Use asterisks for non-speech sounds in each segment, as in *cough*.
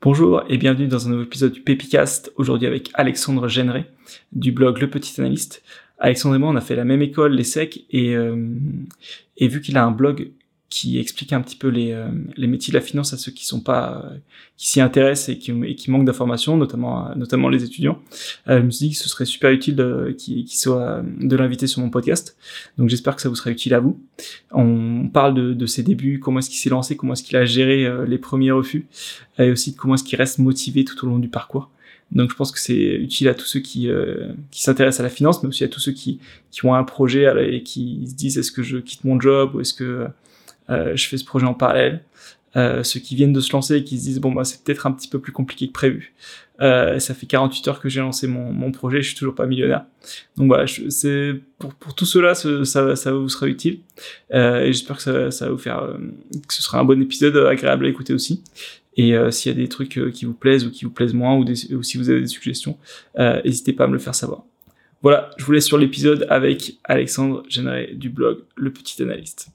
Bonjour et bienvenue dans un nouveau épisode du Pépicast, aujourd'hui avec Alexandre Généré du blog Le Petit Analyste. Alexandre et moi, on a fait la même école, les SEC, et, euh, et vu qu'il a un blog qui explique un petit peu les, euh, les métiers de la finance à ceux qui sont pas euh, qui s'y intéressent et qui, et qui manquent d'informations, notamment notamment les étudiants. Euh, je me suis dit que ce serait super utile qu'il soit de l'inviter sur mon podcast. Donc j'espère que ça vous sera utile à vous. On parle de, de ses débuts, comment est-ce qu'il s'est lancé, comment est-ce qu'il a géré les premiers refus, et aussi comment est-ce qu'il reste motivé tout au long du parcours. Donc je pense que c'est utile à tous ceux qui, euh, qui s'intéressent à la finance, mais aussi à tous ceux qui, qui ont un projet et qui se disent est-ce que je quitte mon job ou est-ce que euh, je fais ce projet en parallèle. Euh, ceux qui viennent de se lancer et qui se disent bon bah c'est peut-être un petit peu plus compliqué que prévu. Euh, ça fait 48 heures que j'ai lancé mon, mon projet, je suis toujours pas millionnaire. Donc voilà, c'est pour, pour tout cela, ça, ça vous sera utile euh, et j'espère que ça, ça va vous faire euh, que ce sera un bon épisode agréable à écouter aussi. Et euh, s'il y a des trucs qui vous plaisent ou qui vous plaisent moins ou, ou si vous avez des suggestions, n'hésitez pas à me le faire savoir. Voilà, je vous laisse sur l'épisode avec Alexandre Généré du blog Le Petit Analyste.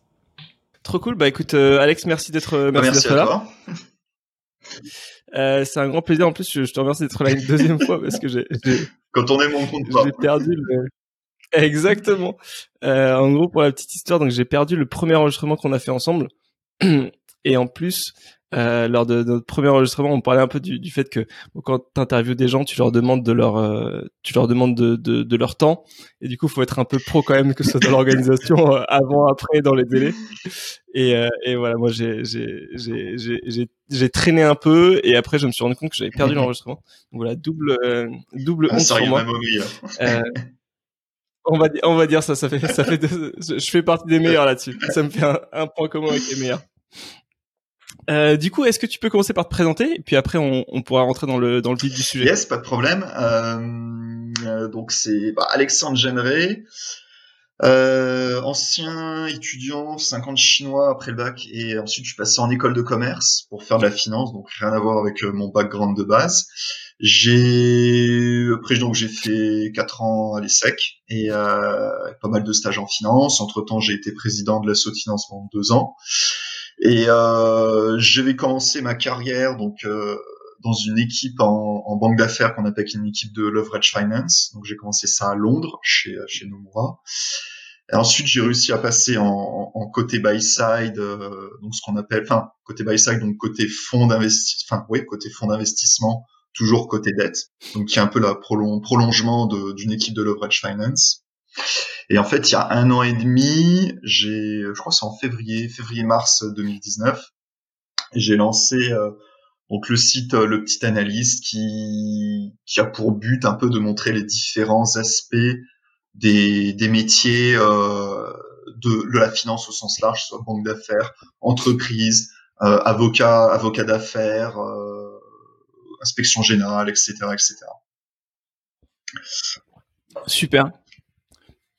Trop cool. Bah écoute, euh, Alex, merci d'être euh, merci, merci là. *laughs* Euh, c'est un grand plaisir. En plus, je, te remercie d'être là une deuxième fois parce que j'ai. Quand on est mon compte J'ai perdu le. *laughs* Exactement. En gros, pour la petite histoire, donc j'ai perdu le premier enregistrement qu'on a fait ensemble. *clears throat* Et en plus, euh, lors de, notre premier enregistrement, on parlait un peu du, du fait que quand tu interviews des gens, tu leur demandes de leur, euh, tu leur demandes de, de, de, leur temps, et du coup, faut être un peu pro quand même que ce soit dans *laughs* l'organisation euh, avant, après, dans les délais. Et, euh, et voilà, moi j'ai j'ai traîné un peu, et après je me suis rendu compte que j'avais perdu *laughs* l'enregistrement. Donc voilà, double double ah, honte pour moi. on va dire, on va dire ça, ça fait, ça fait, je fais partie des meilleurs là-dessus. Ça me fait un, un point commun avec les meilleurs. Euh, du coup, est-ce que tu peux commencer par te présenter, et puis après on, on, pourra rentrer dans le dans le vif du sujet. Yes, pas de problème. Euh, euh donc c'est bah, Alexandre Genré, euh, ancien étudiant, 50 chinois après le bac, et ensuite je suis passé en école de commerce pour faire de la finance, donc rien à voir avec euh, mon background de base. J'ai après donc j'ai fait quatre ans à l'ESSEC et euh, pas mal de stages en finance. Entre temps, j'ai été président de la de finance pendant deux ans. Et euh, je vais commencer ma carrière donc euh, dans une équipe en, en banque d'affaires qu'on appelle une équipe de leverage finance. Donc j'ai commencé ça à Londres chez chez Nomura. Et ensuite j'ai réussi à passer en, en côté buy side, euh, donc ce qu'on appelle, enfin côté buy side, donc côté fonds d'investissement, enfin oui côté fonds d'investissement, toujours côté dette, donc qui est un peu la prolong prolongement d'une équipe de leverage finance. Et en fait, il y a un an et demi, j'ai, je crois c'est en février, février-mars 2019, j'ai lancé euh, donc le site euh, Le Petit Analyste qui, qui a pour but un peu de montrer les différents aspects des, des métiers euh, de, de, la finance au sens large, soit banque d'affaires, entreprise, euh, avocat, avocat d'affaires, euh, inspection générale, etc., etc. Super.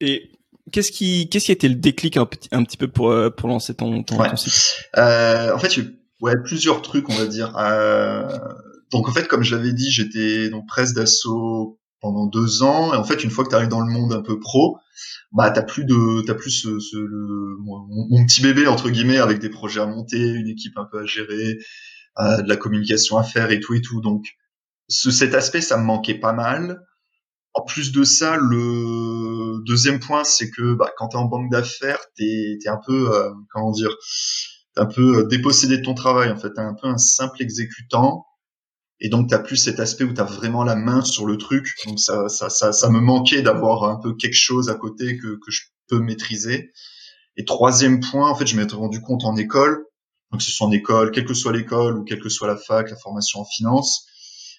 Et qu'est-ce qui, qu'est-ce qui a été le déclic un petit, un petit peu pour, euh, pour lancer ton, ton, ouais. site euh, En fait, ouais, plusieurs trucs, on va dire. Euh, donc en fait, comme je l'avais dit, j'étais donc presse d'assaut pendant deux ans. Et en fait, une fois que tu arrives dans le monde un peu pro, bah t'as plus de, t'as plus ce, ce le, mon, mon, petit bébé entre guillemets avec des projets à monter, une équipe un peu à gérer, euh, de la communication à faire et tout et tout. Donc ce, cet aspect, ça me manquait pas mal. En plus de ça, le deuxième point, c'est que bah, quand tu es en banque d'affaires, tu es, un peu, euh, comment dire, un peu euh, dépossédé de ton travail. En fait, tu un peu un simple exécutant. Et donc, tu plus cet aspect où tu as vraiment la main sur le truc. Donc, ça, ça, ça, ça me manquait d'avoir un peu quelque chose à côté que, que je peux maîtriser. Et troisième point, en fait, je m'étais rendu compte en école, donc ce soit en école, quelle que soit l'école ou quelle que soit la fac, la formation en finance,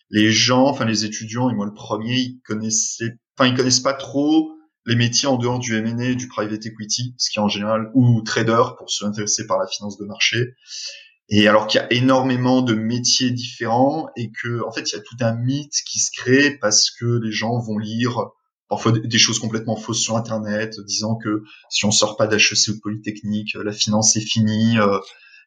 les gens, enfin les étudiants, et moi le premier, ils connaissaient, enfin ils connaissent pas trop les métiers en dehors du M&A, du private equity, ce qui est en général ou trader pour ceux intéressés par la finance de marché. Et alors qu'il y a énormément de métiers différents et que en fait il y a tout un mythe qui se crée parce que les gens vont lire parfois des choses complètement fausses sur internet disant que si on sort pas d'HEC ou de Polytechnique, la finance c'est fini, euh,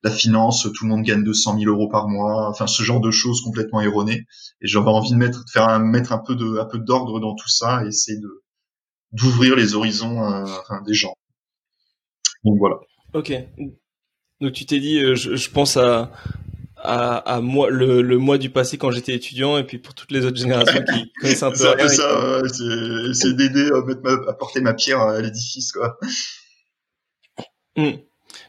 la finance, tout le monde gagne 200 000 euros par mois, enfin ce genre de choses complètement erronées. Et j'avais envie de mettre, de faire un, mettre un peu de, un peu d'ordre dans tout ça et essayer de d'ouvrir les horizons euh, enfin, des gens. Donc voilà. Ok. Donc tu t'es dit, euh, je, je, pense à à, moi le, le mois du passé quand j'étais étudiant et puis pour toutes les autres générations qui *laughs* connaissent un peu c'est un peu ça c'est d'aider à, à porter ma pierre à l'édifice quoi hmm.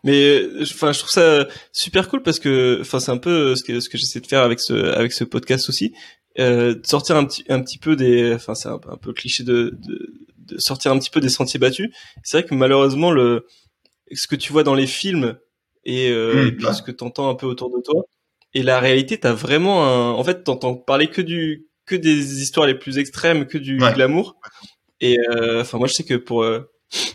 Mais enfin je trouve ça super cool parce que enfin c'est un peu ce que ce que j'essaie de faire avec ce avec ce podcast aussi. Euh, sortir un petit un petit peu des enfin c'est un, un, peu cliché de, de, de sortir un petit peu des sentiers battus. C'est vrai que malheureusement le ce que tu vois dans les films et, euh, et puis ce que tu entends un peu autour de toi et la réalité, t'as vraiment un, en fait, t'entends parler que du, que des histoires les plus extrêmes, que du glamour. Et euh, enfin, moi, je sais que pour euh,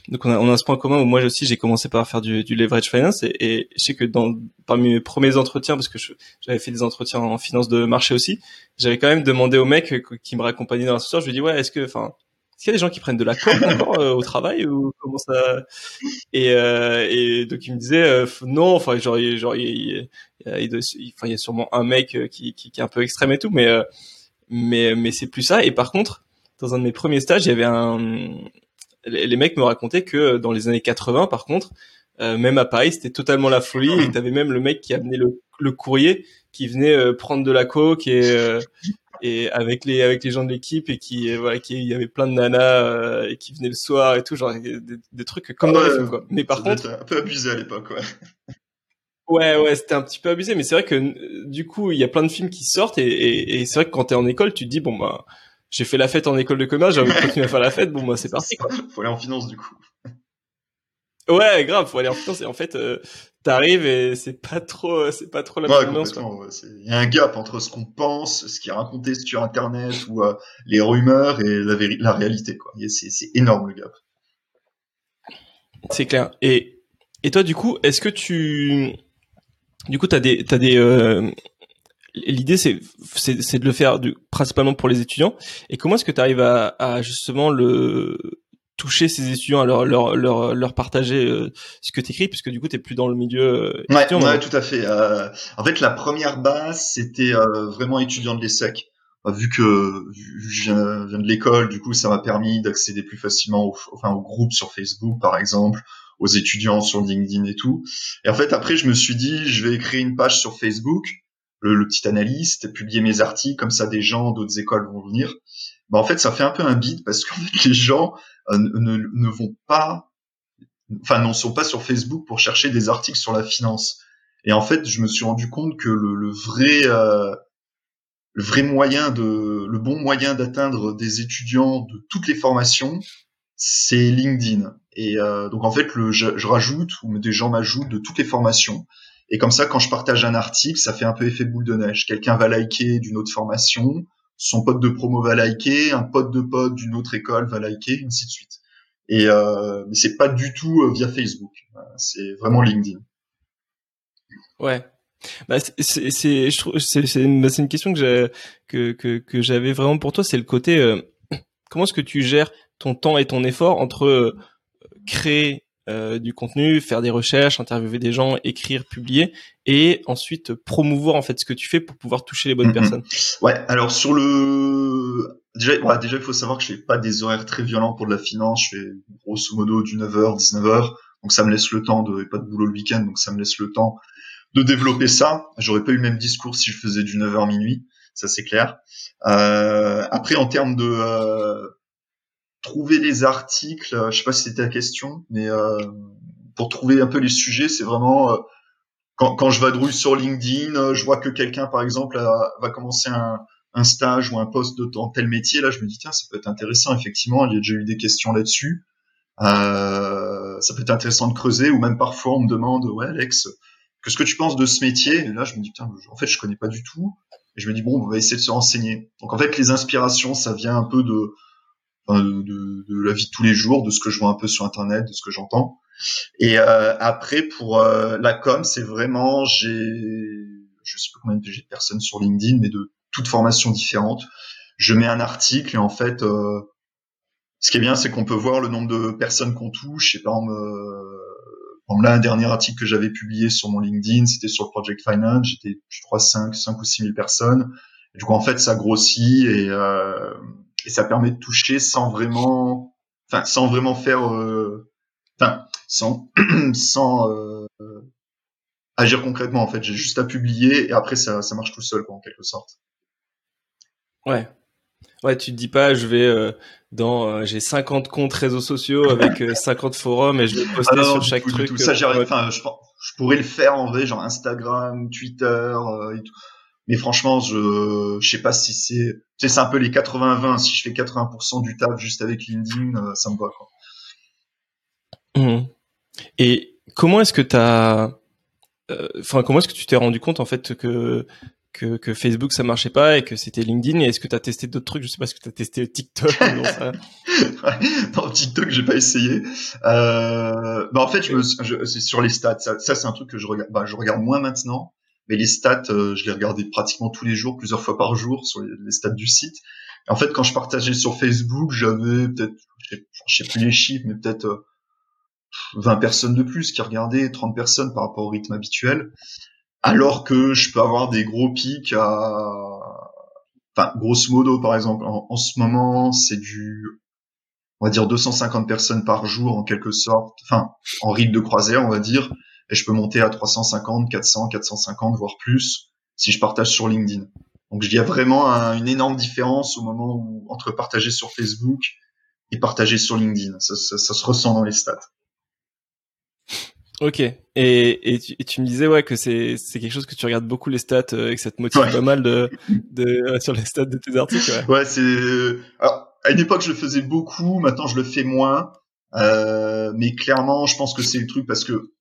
donc on a, on a ce point commun où moi aussi j'ai commencé par faire du, du leverage finance et, et, je sais que dans parmi mes premiers entretiens parce que j'avais fait des entretiens en finance de marché aussi, j'avais quand même demandé au mec qui me raccompagnait dans l'ascenseur, je lui dis ouais est-ce que enfin est-ce qu'il y a des gens qui prennent de la coke encore *laughs* euh, au travail ou comment ça et, euh, et donc il me disait euh, non, enfin genre genre il, il, il, y a sûrement un mec qui, qui, qui, est un peu extrême et tout, mais mais mais c'est plus ça. Et par contre, dans un de mes premiers stages, il y avait un les mecs me racontaient que dans les années 80, par contre, même à Paris, c'était totalement la folie. Et t'avais même le mec qui amenait le, le courrier, qui venait prendre de la coke et et avec les avec les gens de l'équipe et qui euh, voilà qui il y avait plein de nanas euh, et qui venaient le soir et tout genre des, trucs comme dans les films quoi. Mais par contre un peu abusé à l'époque ouais. Ouais ouais c'était un petit peu abusé. Mais c'est vrai que du coup il y a plein de films qui sortent et, et, et c'est vrai que quand t'es en école tu te dis bon bah j'ai fait la fête en école de commerce j'ai envie de continuer à faire la fête bon bah c'est parti quoi faut aller en finance du coup Ouais, grave, faut aller en finance et en fait, euh, t'arrives et c'est pas trop, c'est pas trop la ouais, Il y a un gap entre ce qu'on pense, ce qui est raconté sur Internet ou euh, les rumeurs et la, la réalité, quoi. C'est énorme le gap. C'est clair. Et et toi, du coup, est-ce que tu, du coup, t'as des, t'as des, euh... l'idée c'est, c'est, de le faire du, principalement pour les étudiants. Et comment est-ce que tu arrives à, à justement le toucher ces étudiants, à leur leur leur, leur partager euh, ce que tu écris, puisque du coup tu plus dans le milieu. Euh, ouais, ouais tout à fait. Euh, en fait, la première base c'était vraiment étudiant de l'ESSEC. Vu que je viens, de l'école, du coup, ça m'a permis d'accéder plus facilement au, enfin, au groupe sur Facebook, par exemple, aux étudiants sur LinkedIn et tout. Et en fait, après, je me suis dit, je vais créer une page sur Facebook, le, le petit analyste, publier mes articles, comme ça, des gens d'autres écoles vont venir. Bah, en fait, ça fait un peu un bide parce que les gens, euh, ne, ne, vont pas, enfin, n'en sont pas sur Facebook pour chercher des articles sur la finance. Et en fait, je me suis rendu compte que le, le vrai, euh, le vrai moyen de, le bon moyen d'atteindre des étudiants de toutes les formations, c'est LinkedIn. Et euh, donc en fait, le, je, je, rajoute ou des gens m'ajoutent de toutes les formations. Et comme ça, quand je partage un article, ça fait un peu effet boule de neige. Quelqu'un va liker d'une autre formation, son pote de promo va liker, un pote de pote d'une autre école va liker, ainsi de suite. Et euh, mais c'est pas du tout euh, via Facebook, c'est vraiment LinkedIn. Ouais. Bah, c'est trouve c'est bah, une question que j'ai que que que j'avais vraiment pour toi, c'est le côté euh, *clears throat* comment est-ce que tu gères ton temps et ton effort entre euh, créer euh, du contenu, faire des recherches, interviewer des gens, écrire, publier, et ensuite promouvoir en fait ce que tu fais pour pouvoir toucher les bonnes mm-hmm. personnes. Ouais, alors sur le déjà, ouais, déjà il faut savoir que je fais pas des horaires très violents pour de la finance, je fais grosso modo du 9h, 19h, donc ça me laisse le temps de pas de boulot le week-end, donc ça me laisse le temps de développer ça. J'aurais pas eu le même discours si je faisais du 9h minuit, ça c'est clair. Euh, après en termes de euh, trouver les articles, euh, je sais pas si c'était la question, mais euh, pour trouver un peu les sujets, c'est vraiment euh, quand, quand je vadrouille sur LinkedIn, je vois que quelqu'un, par exemple, va commencer un, un, stage ou un poste dans tel métier, là, je me dis tiens, ça peut être intéressant. Effectivement, il y a déjà eu des questions là-dessus. Euh, ça peut être intéressant de creuser, ou même parfois on me demande ouais Alex, qu'est-ce que tu penses de ce métier? Et là, je me dis tiens, en fait, je connais pas du tout. Et je me dis bon, on va essayer de se renseigner. Donc en fait, les inspirations, ça vient un peu de de, de, la vie de tous les jours, de ce que je vois un peu sur internet, de ce que j'entends. Et euh, après pour euh, la com, c'est vraiment j'ai je sais pas combien de personnes sur LinkedIn, mais de toutes formations différentes. Je mets un article et en fait, euh, ce qui est bien, c'est qu'on peut voir le nombre de personnes qu'on touche. Et par exemple, euh, là, un dernier article que j'avais publié sur mon LinkedIn, c'était sur le Project Finance. J'étais, je crois, 5, 5 ou 6 000 personnes. Et du coup, en fait, ça grossit et euh, et ça permet de toucher sans vraiment, enfin, sans vraiment faire, euh, enfin, sans, *clears throat* sans, euh, agir concrètement en fait. J'ai juste à publier et après ça, ça marche tout seul quoi, en quelque sorte. Ouais. Ouais, tu te dis pas, je vais euh, dans, euh, j'ai 50 comptes réseaux sociaux avec 50 forums et je vais poster ah sur chaque truc. Tout. Ça, j'arrive. Enfin, je, je, pourrais le faire en vrai, genre Instagram, Twitter et tout. Mais franchement, je, je sais pas si c'est, c'est un peu les 80-20. Si je fais 80% du taf juste avec LinkedIn, ça me va quoi. Mmh. Et comment est-ce que tu as euh, comment est-ce que tu t'es rendu compte en fait que que, que Facebook ça marchait pas et que c'était LinkedIn? Et est-ce que tu as testé d'autres trucs? Je sais pas est-ce que tu as testé TikTok non ça? *laughs* Non TikTok j'ai pas essayé. Euh, bah en fait je, je c'est sur les stats. Ça, ça c'est un truc que je regarde bah, je regarde moins maintenant mais les stats euh, je les regardais pratiquement tous les jours plusieurs fois par jour sur les, stats du site. En fait quand je partageais sur Facebook j'avais peut-être je sais plus les chiffres mais peut-être 20 personnes de plus qui regardaient, 30 personnes par rapport au rythme habituel, alors que je peux avoir des gros pics à, enfin, grosso modo, par exemple, en, ce moment, c'est du, on va dire 250 personnes par jour en quelque sorte, enfin, en rythme de croisière, on va dire, et je peux monter à 350, 400, 450, voire plus, si je partage sur LinkedIn. Donc, il y a vraiment une énorme différence au moment où, entre partager sur Facebook et partager sur LinkedIn. Ça, ça se ressent dans les stats. Ok. Et, et, tu, et, tu, me disais ouais que c'est c'est quelque chose que tu regardes beaucoup les stats euh, et que ça te motive pas mal de, de sur les stats de tes articles. Ouais, ouais c'est alors à une époque je le faisais beaucoup, maintenant je le fais moins. Euh, mais clairement, je pense que c'est le truc parce que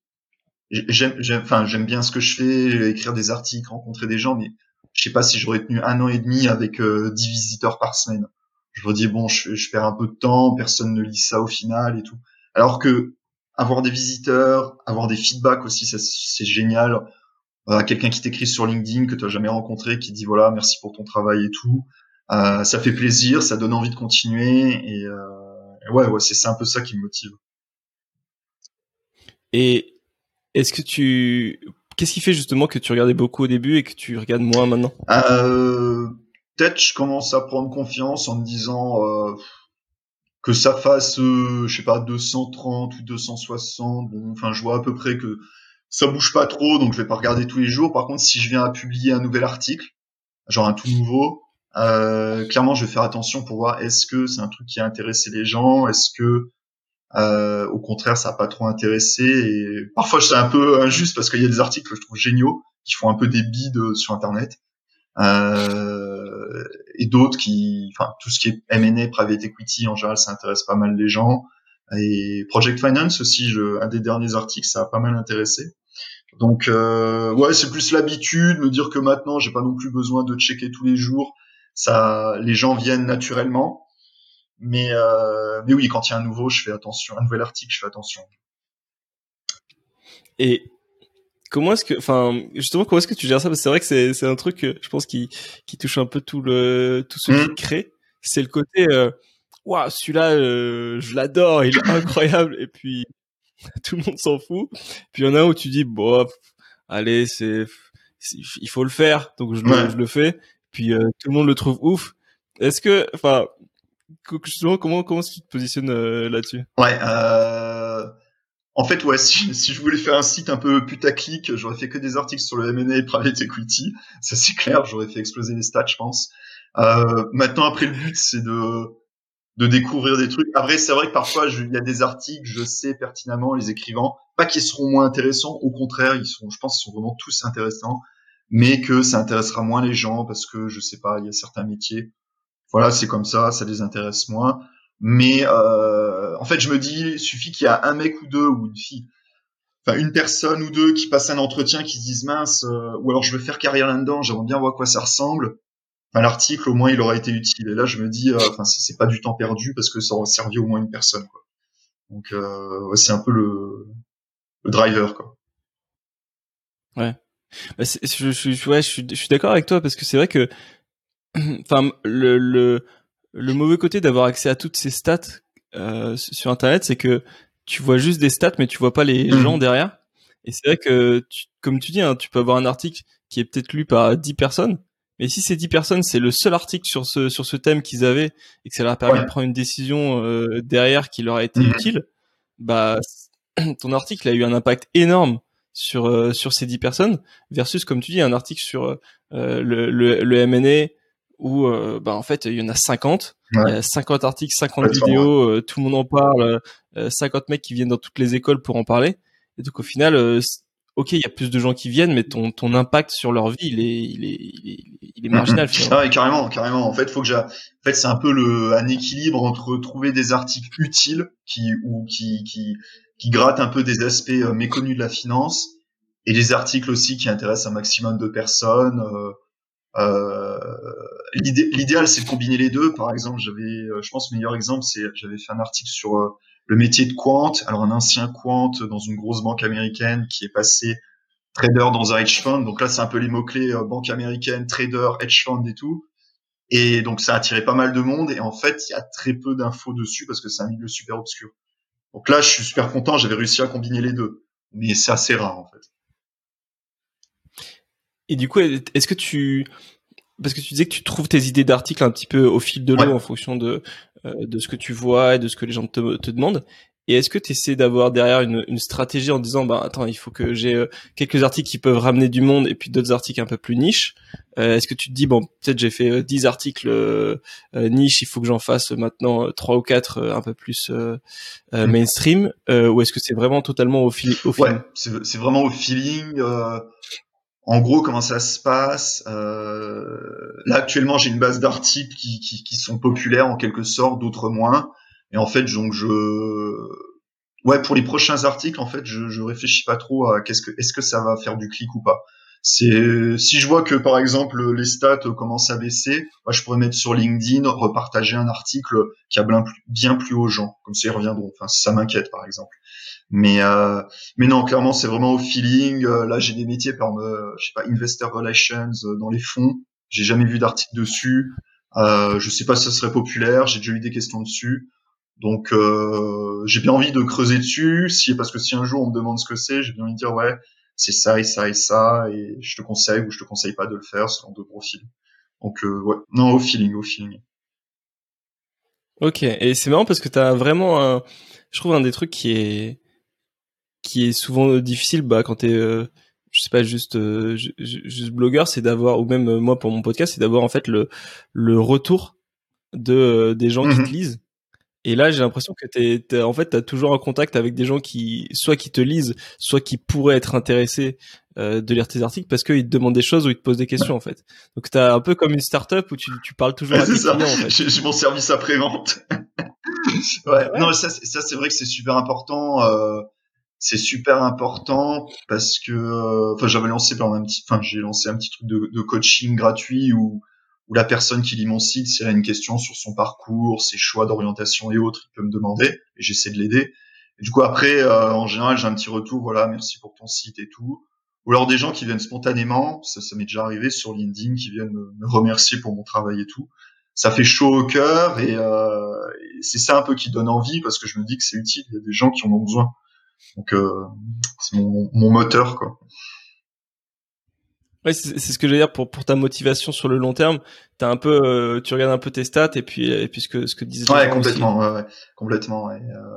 j'aime enfin j'aime bien ce que je fais, écrire des articles, rencontrer des gens, mais je sais pas si j'aurais tenu un an et demi avec euh, 10 visiteurs par semaine. Je me dis bon, je, je perds un peu de temps, personne ne lit ça au final et tout. Alors que avoir des visiteurs, avoir des feedbacks aussi, ça c'est génial. Quelqu'un qui t'écrit sur LinkedIn que tu n'as jamais rencontré, qui dit voilà merci pour ton travail et tout, euh, ça fait plaisir, ça donne envie de continuer et, euh, ouais ouais c'est un peu ça qui me motive. Et est-ce que tu qu'est-ce qui fait justement que tu regardais beaucoup au début et que tu regardes moins maintenant? Euh, Peut-être je commence à prendre confiance en me disant euh, que ça fasse, euh, je sais pas, 230 ou 260. Bon, enfin, je vois à peu près que ça bouge pas trop, donc je vais pas regarder tous les jours. Par contre, si je viens à publier un nouvel article, genre un tout nouveau, euh, clairement, je vais faire attention pour voir est-ce que c'est un truc qui a intéressé les gens, est-ce que euh, au contraire, ça a pas trop intéressé. Et parfois, c'est un peu injuste parce qu'il y a des articles que je trouve géniaux qui font un peu des bides sur Internet. Euh, et d'autres qui, enfin, tout ce qui est M&A, private equity, en général, ça intéresse pas mal les gens. Et Project Finance aussi, un des derniers articles, ça a pas mal intéressé. Donc, euh, ouais, c'est plus l'habitude, me dire que maintenant, j'ai pas non plus besoin de checker tous les jours. Ça, les gens viennent naturellement. Mais, euh, mais oui, quand il y a un nouveau, je fais attention. Un nouvel article, je fais attention. Et comment est-ce que, enfin, justement, comment est-ce que tu gères ça? Parce que c'est vrai que c'est c'est un truc, je pense, qui qui touche un peu tout le tout ce qui mmh. crée. C'est le côté, euh, waouh, celui-là, euh, je l'adore, il est *laughs* incroyable. Et puis *laughs* tout le monde s'en fout. Puis il y en a un où tu dis, bon, allez, c'est il faut le faire, donc je, le, je le fais. Puis euh, tout le monde le trouve ouf. Est-ce que, enfin, comment comment tu te positionnes là-dessus? Ouais. Euh en fait, ouais, si, si, je voulais faire un site un peu putaclic, j'aurais fait que des articles sur le M&A et private equity. Ça, c'est clair, j'aurais fait exploser les stats, je pense. Euh, maintenant, après, le but, c'est de, de découvrir des trucs. Après, c'est vrai que parfois, il y a des articles, je sais pertinemment, les écrivants, pas qu'ils seront moins intéressants, au contraire, ils sont, je pense, qu'ils sont vraiment tous intéressants, mais que ça intéressera moins les gens parce que, je sais pas, il y a certains métiers. Voilà, c'est comme ça, ça les intéresse moins. Mais euh, en fait, je me dis, il suffit qu'il y a un mec ou deux ou une fille, enfin une personne ou deux qui passent un entretien, qui se disent mince, euh, ou alors je veux faire carrière là-dedans, j'aimerais bien voir à quoi ça ressemble. Enfin, l'article au moins il aura été utile. Et là, je me dis, euh, enfin c'est pas du temps perdu parce que ça aura servi au moins une personne. Quoi. Donc euh, c'est un peu le, le driver quoi. Ouais. Bah, je, je, ouais, je suis d'accord avec toi parce que c'est vrai que, enfin, le, le, le mauvais côté d'avoir accès à toutes ces stats euh, sur Internet, c'est que tu vois juste des stats, mais tu vois pas les mmh. gens derrière. Et c'est vrai que, comme tu dis, hein, tu peux avoir un article qui est peut-être lu par 10 personnes, mais si ces 10 personnes, c'est le seul article sur ce sur ce thème qu'ils avaient et que ça leur a permis de prendre une décision euh, derrière qui leur a été mmh. utile, bah *clears throat* ton article a eu un impact énorme sur sur ces 10 personnes versus comme tu dis un article sur le, le, le M&A où bah en fait il y en a 50 50 articles 50 vidéos tout le monde en parle 50 mecs qui viennent dans toutes les écoles pour en parler et donc au final ok, il y a plus de gens qui viennent, mais ton, ton impact sur leur vie, il est, il est, il est, il est marginal. Ah carrément, carrément. En fait, faut que j'ai, en fait, c'est un peu le, un équilibre entre trouver des articles utiles qui, ou qui, qui, qui grattent un peu des aspects euh, méconnus de la finance et des articles aussi qui intéressent un maximum de personnes. Euh, euh, L'idéal, c'est de combiner les deux. Par exemple, j'avais, euh, je pense, le meilleur exemple, c'est, j'avais fait un article sur euh, le métier de quant, alors un ancien quant dans une grosse banque américaine qui est passé trader dans un hedge fund. Donc là, c'est un peu les mots-clés euh, banque américaine, trader, hedge fund et tout. Et donc ça a attiré pas mal de monde. Et en fait, il y a très peu d'infos dessus parce que c'est un milieu super obscur. Donc là, je suis super content, j'avais réussi à combiner les deux. Mais c'est assez rare en fait. Et du coup, est-ce que tu parce que tu disais que tu trouves tes idées d'articles un petit peu au fil de l'eau en fonction de euh, de ce que tu vois et de ce que les gens te, te demandent. Et est-ce que tu essaies d'avoir derrière une, une, stratégie en disant bah attends il faut que j'ai euh, quelques articles qui peuvent ramener du monde et puis d'autres articles un peu plus niche. Euh, est-ce que tu te dis bon peut-être j'ai fait 10 articles euh, niche il faut que j'en fasse maintenant trois ou quatre un peu plus mm. mainstream ou est-ce que c'est vraiment totalement au, fil au feeling Ouais c'est vraiment au feeling. En gros, comment ça se passe euh, Là, actuellement, j'ai une base d'articles qui, sont populaires en quelque sorte, d'autres moins. Et en fait, donc je, ouais, pour les prochains articles, en fait, je, je réfléchis pas trop à qu'est-ce que, est-ce que ça va faire du clic ou pas. C'est si je vois que par exemple les stats commencent à baisser, moi, je pourrais mettre sur LinkedIn repartager un article qui a bien plus, bien plus aux gens, comme ça ils reviendront. Enfin, ça m'inquiète par exemple. Mais euh, mais non, clairement, c'est vraiment au feeling. Euh, là, j'ai des métiers comme euh, je sais pas investor relations euh, dans les fonds. J'ai jamais vu d'article dessus. Euh, je sais pas si ça serait populaire. J'ai déjà eu des questions dessus. Donc j'ai bien envie de creuser dessus. Si parce que si un jour on me demande ce que c'est, j'ai bien envie de dire ouais, c'est ça et ça et ça, et je te conseille ou je te conseille pas de le faire selon deux profils. Donc euh, ouais, non au feeling, au feeling. Ok, et c'est marrant parce que t'as vraiment un, je trouve un des trucs qui est qui est souvent difficile bah quand t'es euh, je sais pas juste euh, juste blogueur c'est d'avoir ou même moi pour mon podcast c'est d'avoir en fait le le retour de des gens qui mhm. te lisent et là, j'ai l'impression que t'es, en fait, t'as toujours un contact avec des gens qui, soit qui te lisent, soit qui pourraient être intéressés euh, de lire tes articles parce qu'ils te demandent des choses ou ils te posent des questions en fait. Donc t'as un peu comme une start-up où tu, tu parles toujours à *laughs* tes clients. En fait. J'ai mon service après vente. *laughs* ouais. Non, ça, ça c'est vrai que c'est super important. Euh, c'est super important parce que, euh, enfin, j'avais lancé par un petit, enfin, j'ai lancé un petit truc de, de coaching gratuit où la personne qui lit mon site, si elle a une question sur son parcours, ses choix d'orientation et autres, il peut me demander et j'essaie de l'aider. Du coup après, euh, en général, j'ai un petit retour, voilà, merci pour ton site et tout. Ou alors des gens qui viennent spontanément, ça, ça m'est déjà arrivé sur LinkedIn, qui viennent me, remercier pour mon travail et tout. Ça fait chaud au cœur et, euh, c'est ça un peu qui donne envie parce que je me dis que c'est utile. Il y a des gens qui en ont besoin. Donc euh, c'est mon, mon moteur quoi. Ouais, c'est ce que je veux dire pour pour ta motivation sur le long terme. T'as un peu, euh, tu regardes un peu tes stats et puis et puis ce que ce que disait. Ouais, complètement, ouais, ouais, complètement. Ouais. Euh,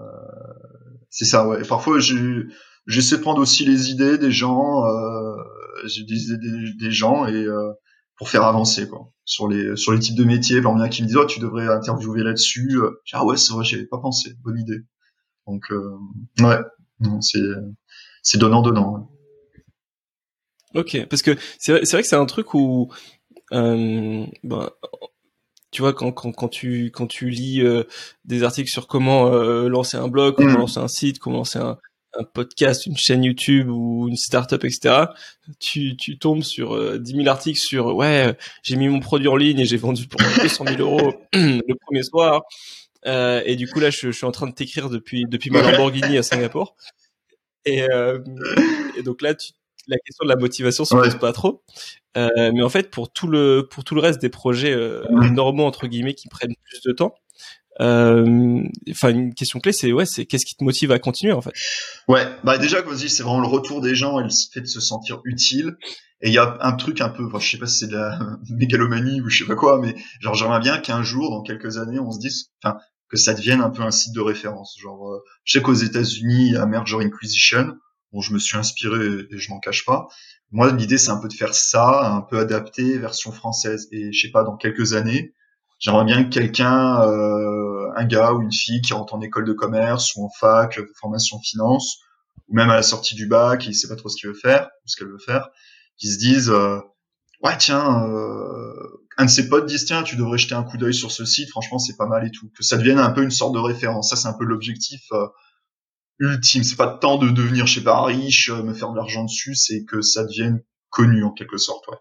c'est ça, ouais. Parfois, j'essaie de prendre aussi les idées des gens, euh, des idées des, gens et euh, pour faire avancer quoi sur les sur les types de métiers. Par exemple, qui me disent oh tu devrais interviewer là-dessus. ah ouais, c'est vrai, j'avais pas pensé. Bonne idée. Donc ouais, non, c'est c'est donnant donnant. Ok, parce que c'est vrai, vrai que c'est un truc où, euh, ben, tu vois, quand, quand, quand tu quand tu lis euh, des articles sur comment euh, lancer un blog, comment mm. lancer un site, comment lancer un, un, podcast, une chaîne YouTube ou une startup, etc. Tu, tu tombes sur euh, 10 000 articles sur ouais, j'ai mis mon produit en ligne et j'ai vendu pour 200 000 euros le premier soir. Euh, et du coup là, je, je suis en train de t'écrire depuis depuis ma Lamborghini à Singapour. Et, et donc là, tu, la question de la motivation se pose pas trop. Euh, mais en fait, pour tout le pour tout le reste des projets euh, normaux entre guillemets qui prennent plus de temps, euh, enfin une question clé c'est ouais c'est qu'est-ce qui te motive à continuer en fait? Ouais. Bah déjà comme je dis c'est vraiment le retour des gens et le fait de se sentir utile. Et il y a un truc un peu enfin, je sais pas si c'est de la *laughs* mégalomanie ou je sais pas quoi mais genre j'aimerais bien qu'un jour dans quelques années on se dise enfin que ça devienne un peu un site de référence. Genre je sais qu'aux États-Unis il y a Merger Inquisition Bon, je me suis inspiré et je m'en cache pas. Moi, l'idée, c'est un peu de faire ça, un peu adapté, version française. Et je sais pas, dans quelques années, j'aimerais bien que quelqu'un, euh, un gars ou une fille qui rentre en école de commerce ou en fac, formation finance, ou même à la sortie du bac, il sait pas trop ce qu'il veut faire, ou ce qu'elle veut faire, qui se disent, euh, ouais, tiens, euh, un de ses potes disent, tiens, tu devrais jeter un coup d'œil sur ce site, franchement, c'est pas mal et tout. Que ça devienne un peu une sorte de référence. Ça, c'est un peu l'objectif euh, ultime. C'est pas tant de devenir, je sais pas, riche, me faire de l'argent dessus, c'est que ça devienne connu en quelque sorte, ouais.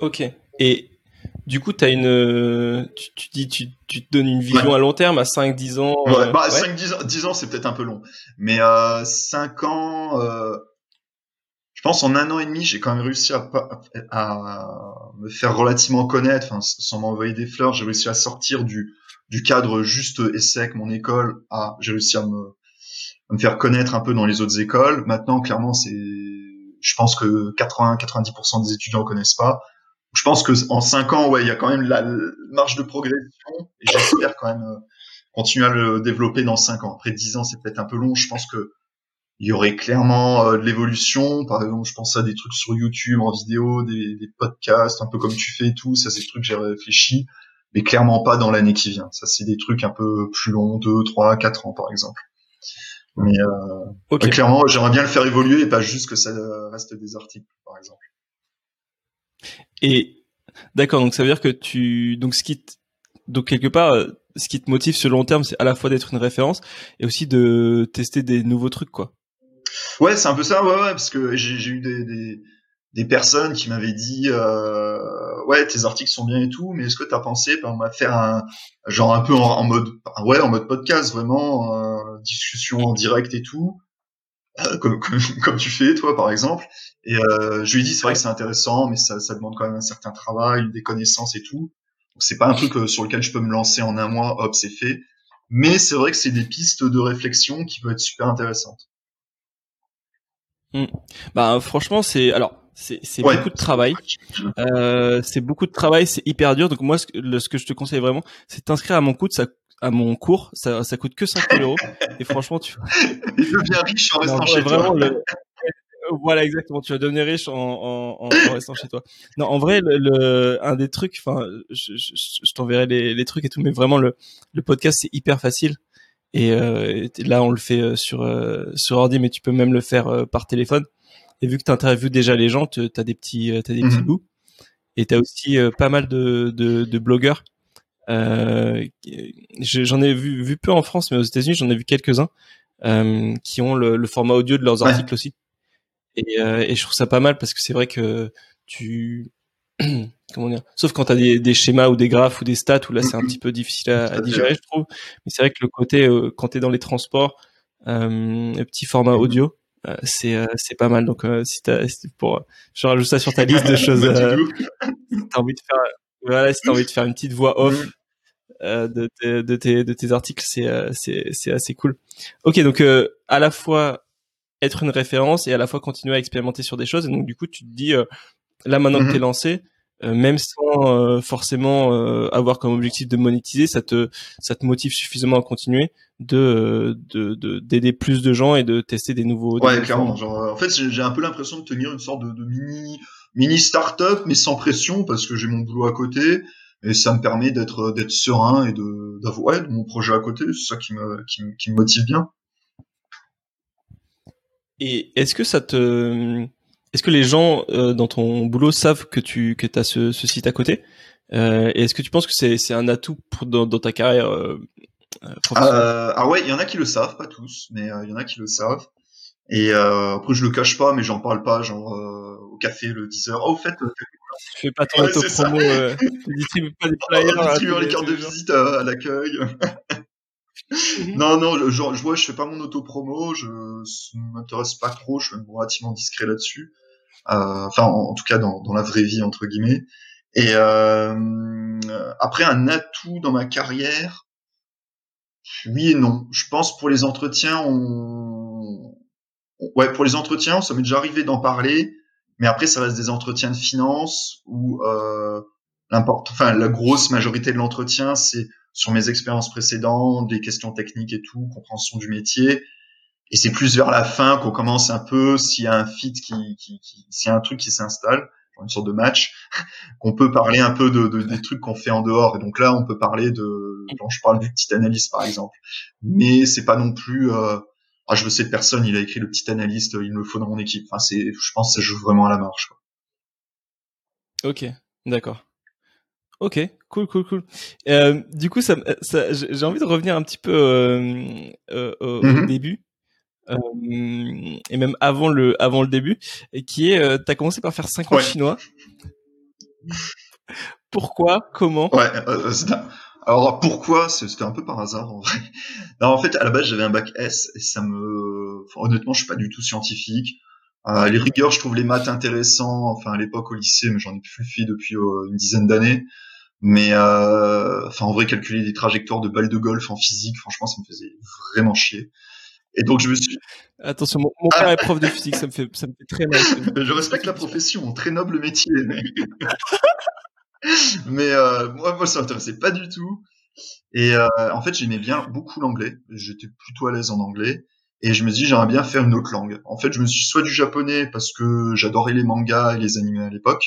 Ok. Et du coup, as une, tu, tu dis, tu, tu, te donnes une vision à long terme, à 5, 10 ans. Ouais, euh, bah, 5, 10 ans, 10 ans, c'est peut-être un peu long. Mais, euh, 5 ans, euh, je pense en un an et demi, j'ai quand même réussi à, à, me faire relativement connaître, enfin, sans m'envoyer des fleurs, j'ai réussi à sortir du, du cadre juste ESSEC, mon école, à, j'ai réussi à me, à me faire connaître un peu dans les autres écoles. Maintenant, clairement, c'est, je pense que 80-90% des étudiants connaissent pas je pense que en cinq ans, ouais, il y a quand même la marge de progression et j'espère quand même euh, continuer à le développer dans cinq ans. Après dix ans, c'est peut-être un peu long. Je pense que il y aurait clairement euh, de l'évolution. Par exemple, je pense à des trucs sur YouTube en vidéo, des, des podcasts, un peu comme tu fais et tout. Ça, c'est des trucs que j'ai réfléchi, mais clairement pas dans l'année qui vient. Ça, c'est des trucs un peu plus longs, deux, trois, quatre ans, par exemple. Mais euh, clairement, j'aimerais bien le faire évoluer et pas juste que ça reste des articles, par exemple. Et d'accord, donc ça veut dire que tu donc ce qui donc quelque part euh, ce qui te motive sur le long terme, c'est à la fois d'être une référence et aussi de tester des nouveaux trucs quoi. Ouais, c'est un peu ça, ouais, ouais parce que j'ai eu des, des, des personnes qui m'avaient dit euh, ouais tes articles sont bien et tout, mais est-ce que tu as pensé par à faire un genre un peu en, mode ouais en mode podcast vraiment euh, discussion en direct et tout euh, *laughs* comme, comme, tu fais toi par exemple. Et euh, je lui ai dit c'est vrai que c'est intéressant, mais ça, ça demande quand même un certain travail, des connaissances et tout. Donc c'est pas un truc euh, sur lequel je peux me lancer en un mois, hop c'est fait. Mais c'est vrai que c'est des pistes de réflexion qui peuvent être super intéressantes. Hmm. Bah franchement c'est alors c'est beaucoup de travail. Euh, c'est beaucoup de travail, c'est hyper dur. Donc moi, ce que, ce que je te conseille vraiment, c'est t'inscrire à mon coût. Ça à mon cours, ça, ça coûte que 5 euros. *laughs* Et franchement, tu. Il devient riche en restant chez toi. *laughs* Voilà, exactement. Tu vas devenir riche en, en, en, restant chez toi. Non, en vrai, le, un des trucs, enfin, je, je, je t'enverrai les, les, trucs et tout, mais vraiment, le, le podcast, c'est hyper facile. Et euh, là, on le fait euh, sur, euh, sur ordi, mais tu peux même le faire euh, par téléphone. Et vu que tu interviews déjà les gens, tu as des petits, as des petits mhm. bouts. Et tu as aussi pas mal de, de, de blogueurs. Euh, j'en ai vu, vu peu en France, mais aux États-Unis, j'en ai vu quelques-uns euh, qui ont le, le, format audio de leurs articles aussi. Et, euh, et, je trouve ça pas mal parce que c'est vrai que tu *clears throat* comment dire? Sauf quand tu as des, des, schémas ou des graphes ou des stats où là c'est un petit peu difficile à, à digérer je trouve. Mais c'est vrai que le côté euh, quand tu es dans les transports euh, petit format audio euh, c'est c'est pas mal donc si t'as pour je rajoute ça sur ta liste de *laughs* choses si t'as envie de faire voilà, si t'as envie de faire une petite voix off euh, de, tes, de, tes, de tes articles, c'est euh, c'est c'est assez cool. Ok, donc euh, à la fois être une référence et à la fois continuer à expérimenter sur des choses. Et donc du coup, tu te dis là maintenant que mm-hmm. t'es lancé, même sans forcément avoir comme objectif de monétiser, ça te ça te motive suffisamment à continuer de de d'aider plus de gens et de tester des nouveaux. Ouais, clairement. Genre, en fait, j'ai un peu l'impression de tenir une sorte de, de mini mini start-up, mais sans pression parce que j'ai mon boulot à côté et ça me permet d'être d'être serein et de d'avoir ouais, mon projet à côté. C'est ça qui me, qui me qui me motive bien. Et est-ce que ça te est-ce que les gens euh, dans ton boulot savent que tu que as ce, ce site à côté euh, Et est-ce que tu penses que c'est c'est un atout pour dans, dans ta carrière euh, euh, ah ouais, il y en a qui le savent, pas tous, mais il y en a qui le savent. Et euh, après, je le cache pas, mais j'en parle pas, genre euh, au café le 10h. Oh, au fait, tu fais pas ton ouais, auto-promo, euh, tu distribues pas des *laughs* flyers. Oh, distribuer les cartes de visite à, à l'accueil. Mhm. non, non, je, je, vois, je fais pas mon auto-promo, je ne m'intéresse pas trop, je suis relativement discret là-dessus. Euh, enfin, en, tout cas, dans, dans la vraie vie, entre guillemets. Et euh, après, un atout dans ma carrière, oui et non. Je pense pour les entretiens, on, ouais, pour les entretiens, ça m'est déjà arrivé d'en parler, mais après, ça reste des entretiens de finance où euh, enfin, la grosse majorité de l'entretien, c'est sur mes expériences précédentes, des questions techniques et tout, compréhension du métier. Et c'est plus vers la fin qu'on commence un peu s'il y a un fit qui, qui, qui s'il y a un truc qui s'installe une sorte de match *laughs* qu'on peut parler un peu de, de des trucs qu'on fait en dehors et donc là on peut parler de quand je parle du petit analyste par exemple mais c'est pas non plus euh, ah je veux cette personne il a écrit le petit analyste il me le faut dans mon équipe enfin c'est je pense que ça joue vraiment à la marche quoi. ok d'accord Ok, cool, cool, cool. Euh, du coup, ça, ça j'ai envie de revenir un petit peu euh, euh, au mm-hmm. début. Euh, et même avant le avant le début, et qui est, euh, t'as commencé par faire 5 ans chinois. *laughs* pourquoi? Comment? Ouais. Euh, alors pourquoi? C'était un peu par hasard en vrai. *laughs* en fait, à la base, j'avais un bac S et ça me, enfin, honnêtement, je suis pas du tout scientifique. Euh, les rigueurs, je trouve les maths intéressants. Enfin, à l'époque au lycée, mais j'en ai plus fait depuis une dizaine d'années. Mais euh, enfin, en vrai, calculer des trajectoires de balles de golf en physique, franchement, ça me faisait vraiment chier. Et donc je me suis. Attention, mon, mon père est prof de physique, ça me fait, ça me fait très mal. *laughs* je respecte la profession, très noble métier, mais. *laughs* mais euh, moi, moi, ça m'intéressait pas du tout. Et euh, en fait, j'aimais bien beaucoup l'anglais. J'étais plutôt à l'aise en anglais. Et je me dis, j'aimerais bien faire une autre langue. En fait, je me suis soit du japonais parce que j'adorais les mangas et les animés à l'époque,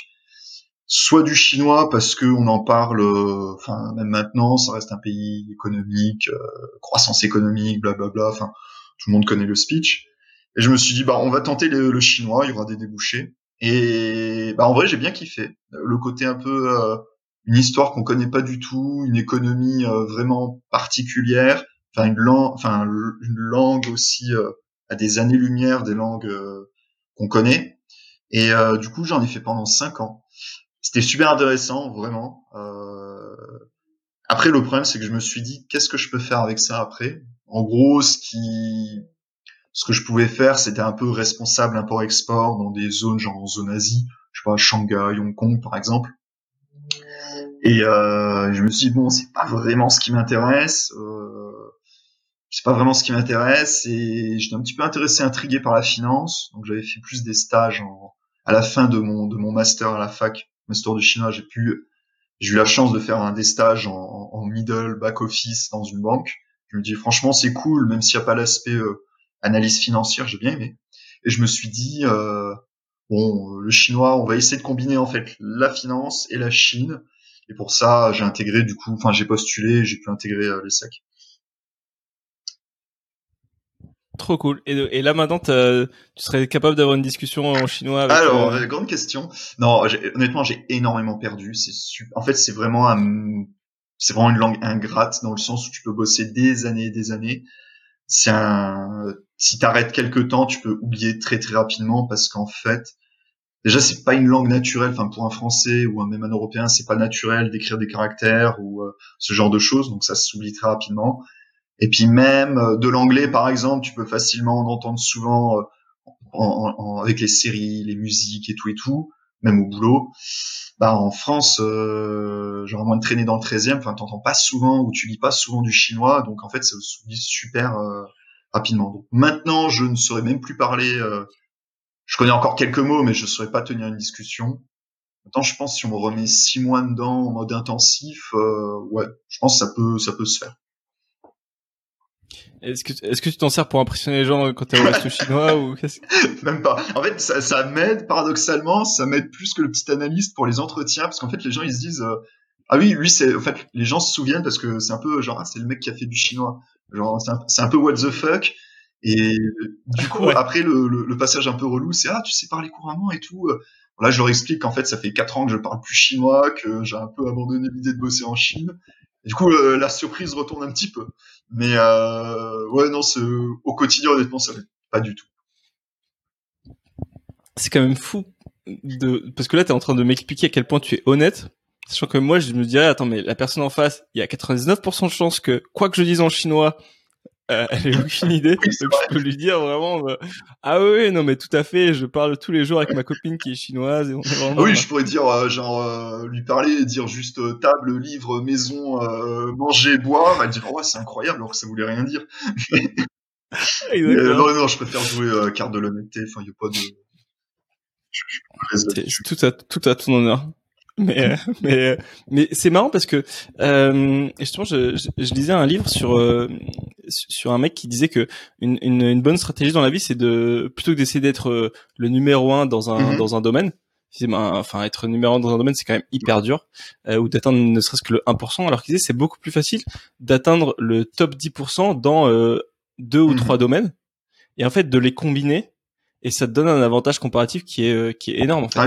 soit du chinois parce que on en parle, euh, enfin même maintenant, ça reste un pays économique, euh, croissance économique, blablabla. Enfin, tout le monde connaît le speech. Et je me suis dit, bah, on va tenter le, chinois, il y aura des débouchés. Et bah, en vrai, j'ai bien kiffé. Le côté un peu, euh, une histoire qu'on connaît pas du tout, une économie euh, vraiment particulière, enfin une langue, enfin une langue aussi euh, à des années-lumière des langues qu'on connaît. Et du coup, j'en ai fait pendant cinq ans. C'était super intéressant, vraiment. Après, le problème, c'est que je me suis dit, qu'est-ce que je peux faire avec ça après? En gros, ce qui, ce que je pouvais faire, c'était un peu responsable import-export dans des zones genre en zone Asie, je sais pas, Shanghai, Hong Kong par exemple. Et euh, je me suis dit bon, c'est pas vraiment ce qui m'intéresse. Euh, c'est pas vraiment ce qui m'intéresse et j'étais un petit peu intéressé, intrigué par la finance. Donc j'avais fait plus des stages en, à la fin de mon de mon master à la fac, master de chinois. J'ai pu, j'ai eu la chance de faire un des stages en, en middle back office dans une banque. Je me dis franchement c'est cool, même s'il n'y a pas l'aspect euh, analyse financière, j'ai bien aimé. Et je me suis dit euh, bon, le chinois, on va essayer de combiner en fait la finance et la Chine. Et pour ça, j'ai intégré du coup, enfin j'ai postulé, j'ai pu intégrer euh, les sacs. Trop cool. Et, là maintenant, tu serais capable d'avoir une discussion en chinois avec Alors, euh... grande question. Non, honnêtement, j'ai énormément perdu. C'est En fait, c'est vraiment un c'est vraiment une langue ingrate dans le sens où tu peux bosser des années et des années. C'est un, si t'arrêtes quelques temps, tu peux oublier très très rapidement parce qu'en fait, déjà c'est pas une langue naturelle. Enfin, pour un Français ou un même un Européen, c'est pas naturel d'écrire des caractères ou euh, ce genre de choses, donc ça s'oublie très rapidement. Et puis même euh, de l'anglais, par exemple, tu peux facilement en entendre souvent euh, avec les séries, les musiques et tout et tout, même au boulot bah en France, euh, genre moins de traîner dans le 13e, enfin t'entends pas souvent ou tu lis pas souvent du chinois, donc en fait ça s'oublie super euh, rapidement. Maintenant, je ne saurais même plus parler. Euh, je connais encore quelques mots, mais je ne saurais pas tenir une discussion. Maintenant, je pense si on me remet six mois dedans en mode intensif, euh, ouais, je pense que ça peut ça peut se faire. Est-ce que, est-ce que tu t'en sers pour impressionner les gens quand t'es au resto chinois *laughs* ou *laughs* Même pas. En fait, ça, ça m'aide, paradoxalement, ça m'aide plus que le petit analyste pour les entretiens, parce qu'en fait, les gens, ils se disent, euh, ah oui, lui, c'est, en fait, les gens se souviennent parce que c'est un peu, genre, ah, c'est le mec qui a fait du chinois. Genre, c'est un, c'est un peu what the fuck. Et du coup, après, le, le, passage un peu relou, c'est, ah, tu sais parler couramment et tout. Là, je leur explique qu'en fait, ça fait quatre ans que je parle plus chinois, que j'ai un peu abandonné l'idée de bosser en Chine. du coup, la surprise retourne un petit peu. Mais euh, ouais, non, au quotidien, honnêtement, ça va pas du tout. C'est quand même fou de parce que là, tu es en train de m'expliquer à quel point tu es honnête. Sachant que moi, je me dirais, attends, mais la personne en face, il y a 99% de chances que, quoi que je dise en chinois, euh, elle ait aucune idée. je peux lui dire vraiment, euh, ah oui, non, mais tout à fait, je parle tous les jours avec ma copine qui est chinoise. Et on est vraiment, ah oui, je pourrais dire, euh, genre, lui parler et dire juste table, livre, maison, manger, boire. Elle dirait, ouais, c'est incroyable, alors que ça voulait rien dire. *laughs* non, non, je préfère jouer carte de l'honnêteté. Enfin, il n'y a pas de. C'est tout à, tout à ton honneur mais *laughs* mais mais c'est marrant parce que euh, justement je, je, lisais un livre sur euh, sur un mec qui disait que une, une, une bonne stratégie dans la vie, c'est de plutôt que d'essayer d'être le numéro un dans un Mhm. dans un domaine. ben, Enfin, être numéro un dans un domaine, c'est quand même hyper dur, euh, ou d'atteindre ne serait-ce que le 1%. Alors qu'il disait, c'est beaucoup plus facile d'atteindre le top 10% dans euh, deux ou Mhm. trois domaines, et en fait de les combiner, et ça te donne un avantage comparatif qui est euh, qui est énorme en fait.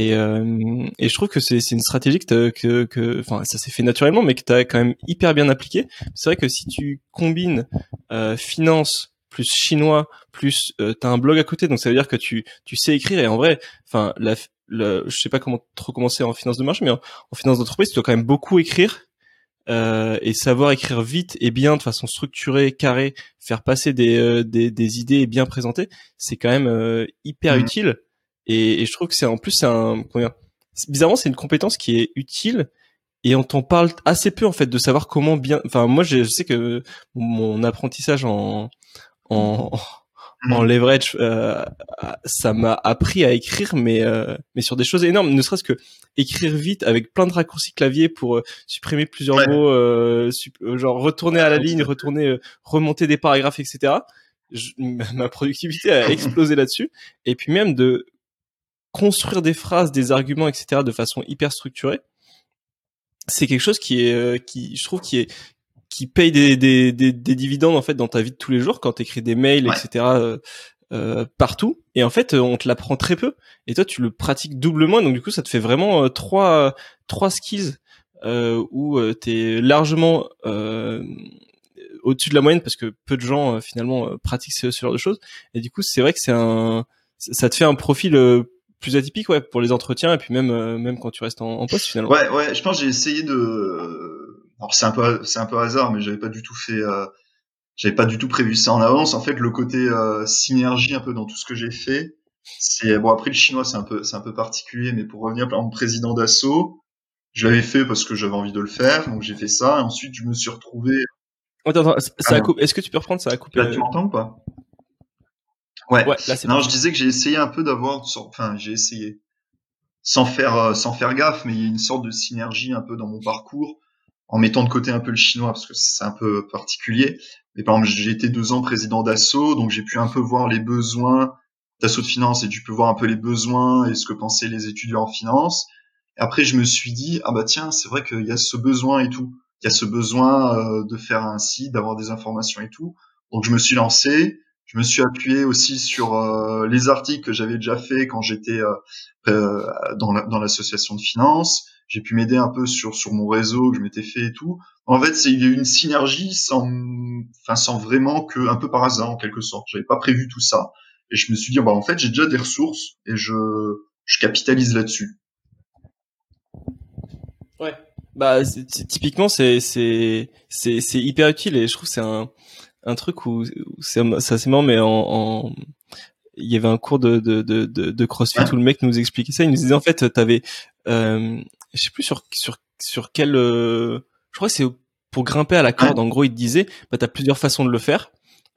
Et, euh, et je trouve que c'est une stratégie que que que enfin ça s'est fait naturellement mais que tu as quand même hyper bien appliqué. C'est vrai que si tu combines euh, finance plus chinois plus euh, t'as un blog à côté donc ça veut dire que tu tu sais écrire et en vrai enfin la, la je sais pas comment trop commencer en finance de marché mais en, en finance d'entreprise tu dois quand même beaucoup écrire euh, et savoir écrire vite et bien de façon structurée, carrée, faire passer des, euh, des, des idées bien présentées, c'est quand même euh, hyper Mhm. utile. Et, et je trouve que c'est en plus c'est un comment dire, bizarrement c'est une compétence qui est utile et on t'en parle assez peu en fait de savoir comment bien. Enfin moi je, je sais que mon apprentissage en en, en leverage, euh, ça m'a appris à écrire, mais euh, mais sur des choses énormes. Ne serait-ce que écrire vite avec plein de raccourcis clavier pour euh, supprimer plusieurs Ouais. mots, euh, sup- euh, genre retourner à la ligne, retourner, remonter des paragraphes, etc. Je- *laughs* ma productivité a explosé là-dessus. Et puis même de construire des phrases, des arguments, etc. de façon hyper structurée. C'est quelque chose qui est, euh, qui, je trouve, qui est, qui paye des, des, des, des dividendes en fait dans ta vie de tous les jours quand tu écris des mails, Ouais. etc. euh, euh, partout. Et en fait, on te l'apprend très peu. Et toi, tu le pratiques doublement. Donc du coup, ça te fait vraiment euh, trois trois skills euh, où euh, t'es largement euh, au-dessus de la moyenne parce que peu de gens finalement pratiquent ce, ce genre de choses. Et du coup, c'est vrai que c'est un ça te fait un profil euh, plus atypique ouais pour les entretiens et puis même euh, même quand tu restes en, en poste finalement. Ouais, ouais, je pense que j'ai essayé de. Alors c'est un peu, c'est un peu hasard, mais j'avais pas du tout fait, euh, j'avais pas du tout prévu ça en avance. En fait, le côté euh, synergie un peu dans tout ce que j'ai fait, c'est bon. Après le chinois, c'est un peu, c'est un peu particulier, mais pour revenir par exemple président d'assaut, je l'avais fait parce que j'avais envie de le faire, donc j'ai fait ça. Et ensuite, je me suis retrouvé. Attends, attends, ça Ah a non. coupé. Est-ce que tu peux reprendre Ça a coupé. Là, tu m'entends ou pas? Ouais. Ouais, là Non, je disais que j'ai essayé un peu d'avoir, enfin, j'ai essayé, sans faire, euh, sans faire gaffe, mais il y a une sorte de synergie un peu dans mon parcours, en mettant de côté un peu le chinois parce que c'est un peu particulier. Mais par exemple, j'ai été deux ans président d'assaut, donc j'ai pu un peu voir les besoins d'assaut de finance et tu peux voir un peu les besoins et ce que pensaient les étudiants en finance. Et après, je me suis dit, ah bah tiens, c'est vrai qu'il y a ce besoin et tout. Il y a ce besoin euh, de faire un site, d'avoir des informations et tout. Donc je me suis lancé. Je me suis appuyé aussi sur euh, les articles que j'avais déjà fait quand j'étais euh, euh, dans la- l'association de finance. J'ai pu m'aider un peu sur sur mon réseau que je m'étais fait et tout. En fait, c'est il y a eu une synergie sans enfin sans vraiment que un peu par hasard en quelque sorte. J'avais pas prévu tout ça et je me suis dit bah en fait, j'ai déjà des ressources et je je capitalise là-dessus. Ouais. Bah typiquement c'est c'est c'est hyper utile et je trouve c'est un un truc où, où c'est assez marrant mais en, en il y avait un cours de de de de, de CrossFit Ouais. où le mec nous expliquait ça il nous disait en fait t'avais euh, je sais plus sur sur sur quel euh, je crois que c'est pour grimper à la corde en gros il te disait bah t'as plusieurs façons de le faire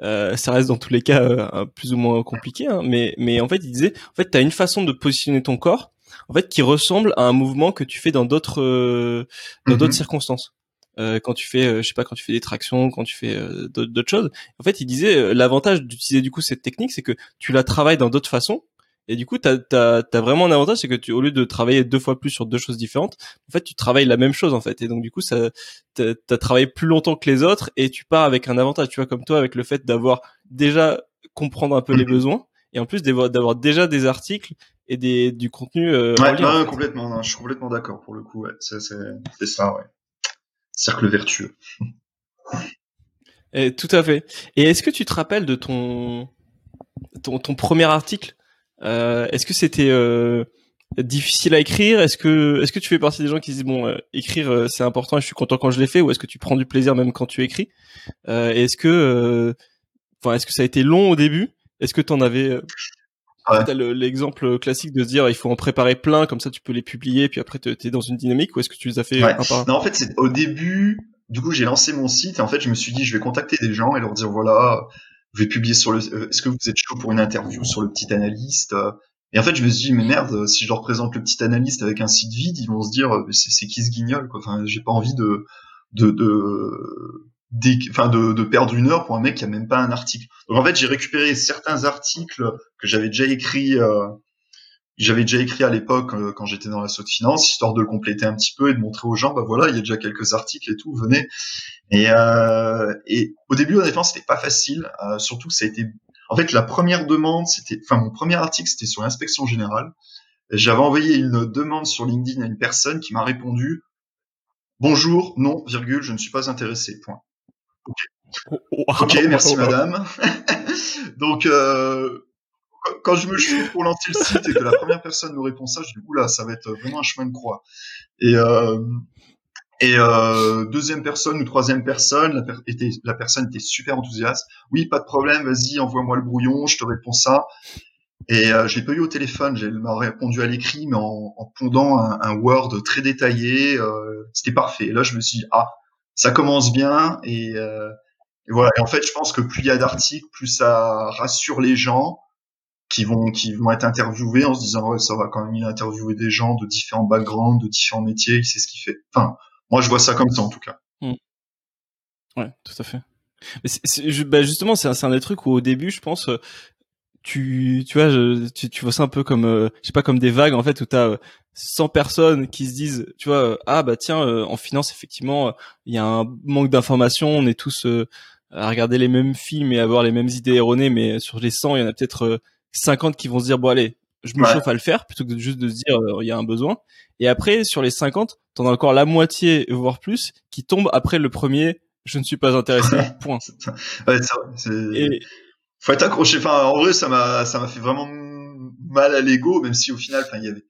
euh, ça reste dans tous les cas euh, plus ou moins compliqué hein, mais mais en fait il disait en fait t'as une façon de positionner ton corps en fait qui ressemble à un mouvement que tu fais dans d'autres euh, dans Mhm. d'autres circonstances euh, quand tu fais euh, je sais pas quand tu fais des tractions quand tu fais euh, d'autres choses en fait il disait euh, l'avantage d'utiliser du coup cette technique c'est que tu la travailles dans d'autres façons et du coup t'as t'as t'as vraiment un avantage c'est que tu au lieu de travailler deux fois plus sur deux choses différentes en fait tu travailles la même chose en fait et donc du coup ça t'as travaillé plus longtemps que les autres et tu pars avec un avantage tu vois comme toi avec le fait d'avoir déjà comprendre un peu les Mhm. besoins et en plus d'avoir déjà des articles et des du contenu euh, en Ouais, en fait. complètement. non, je suis complètement d'accord pour le coup. Ouais, c'est ça. Ouais. Cercle vertueux. Et, tout à fait. Et est-ce que tu te rappelles de ton ton, premier article? Euh, Est-ce que c'était euh, difficile à écrire? Est-ce que est-ce que tu fais partie des gens qui se disent bon euh, écrire c'est important et je suis content quand je l'ai fait? Ou est-ce que tu prends du plaisir même quand tu écris? Est-ce que enfin est-ce que ça a été long au début? Est-ce que tu en avais Ouais. T'as le- l'exemple classique de se dire il faut en préparer plein comme ça tu peux les publier puis après t'es dans une dynamique ou est-ce que tu les as fait Ouais. un par un? Non, en fait, c'est au début. Du coup, j'ai lancé mon site et en fait, je me suis dit, je vais contacter des gens et leur dire voilà, je vais publier sur le. euh, Est-ce que vous êtes chaud pour une interview sur le petit analyste? Et en fait, je me suis dit, mais merde, si je leur présente le petit analyste avec un site vide, ils vont se dire, euh, c'est c'est qui ce guignol quoi? Enfin, j'ai pas envie de de de enfin de, de, perdre une heure pour un mec qui a même pas un article. Donc en fait, j'ai récupéré certains articles que j'avais déjà écrits, euh, j'avais déjà écrit à l'époque euh, quand j'étais dans la de finance, histoire de le compléter un petit peu et de montrer aux gens, bah voilà, il y a déjà quelques articles et tout, venez. Et, euh, et au début, honnêtement, c'était pas facile, euh, surtout que ça a été, en fait, la première demande, c'était, enfin mon premier article, c'était sur l'inspection générale. J'avais envoyé une demande sur LinkedIn à une personne qui m'a répondu Bonjour, non, virgule, je ne suis pas intéressé. Point. Ok, merci *laughs* madame. *laughs* Donc, euh, quand je me suis pour lancer le site et que la première personne me répond ça, je dis oula, ça va être vraiment un chemin de croix. Et euh, et euh, deuxième personne ou troisième personne, la, était, la personne était super enthousiaste. Oui, pas de problème, vas-y, envoie-moi le brouillon, je te réponds ça. Et euh, je l'ai pas eu au téléphone, elle m'a répondu à l'écrit, mais en, en pondant un, un, Word très détaillé. Euh, C'était parfait. Et là, je me suis dit, ah, ça commence bien. Et, euh, voilà. En fait, je pense que plus il y a d'articles, plus ça rassure les gens qui vont qui vont être interviewés en se disant ouais ça va quand même interviewer des gens de différents backgrounds, de différents métiers, c'est ce qui fait. Enfin, moi je vois ça comme ça en tout cas. Mmh. Ouais, tout à fait. Mais bah justement, c'est un, un, des trucs où au début, je pense, euh, tu tu vois, je, tu, tu vois ça un peu comme, euh, je sais pas, comme des vagues en fait où t'as 100 euh, personnes qui se disent, tu vois, ah bah tiens, en finance effectivement, il y a un manque d'informations, on est tous à regarder les mêmes films et avoir les mêmes idées erronées, mais sur les 100, il y en a peut-être 50 qui vont se dire bon allez, je me chauffe à le faire plutôt que juste de se dire euh, il y a un besoin. Et après sur les 50, t'en as encore la moitié voire plus qui tombe après le premier. Je ne suis pas intéressé. Point. *laughs* ouais, Et... Faut être accroché. Enfin, en vrai, ça m'a, ça m'a fait vraiment mal à l'ego, même si au final, enfin, il y avait.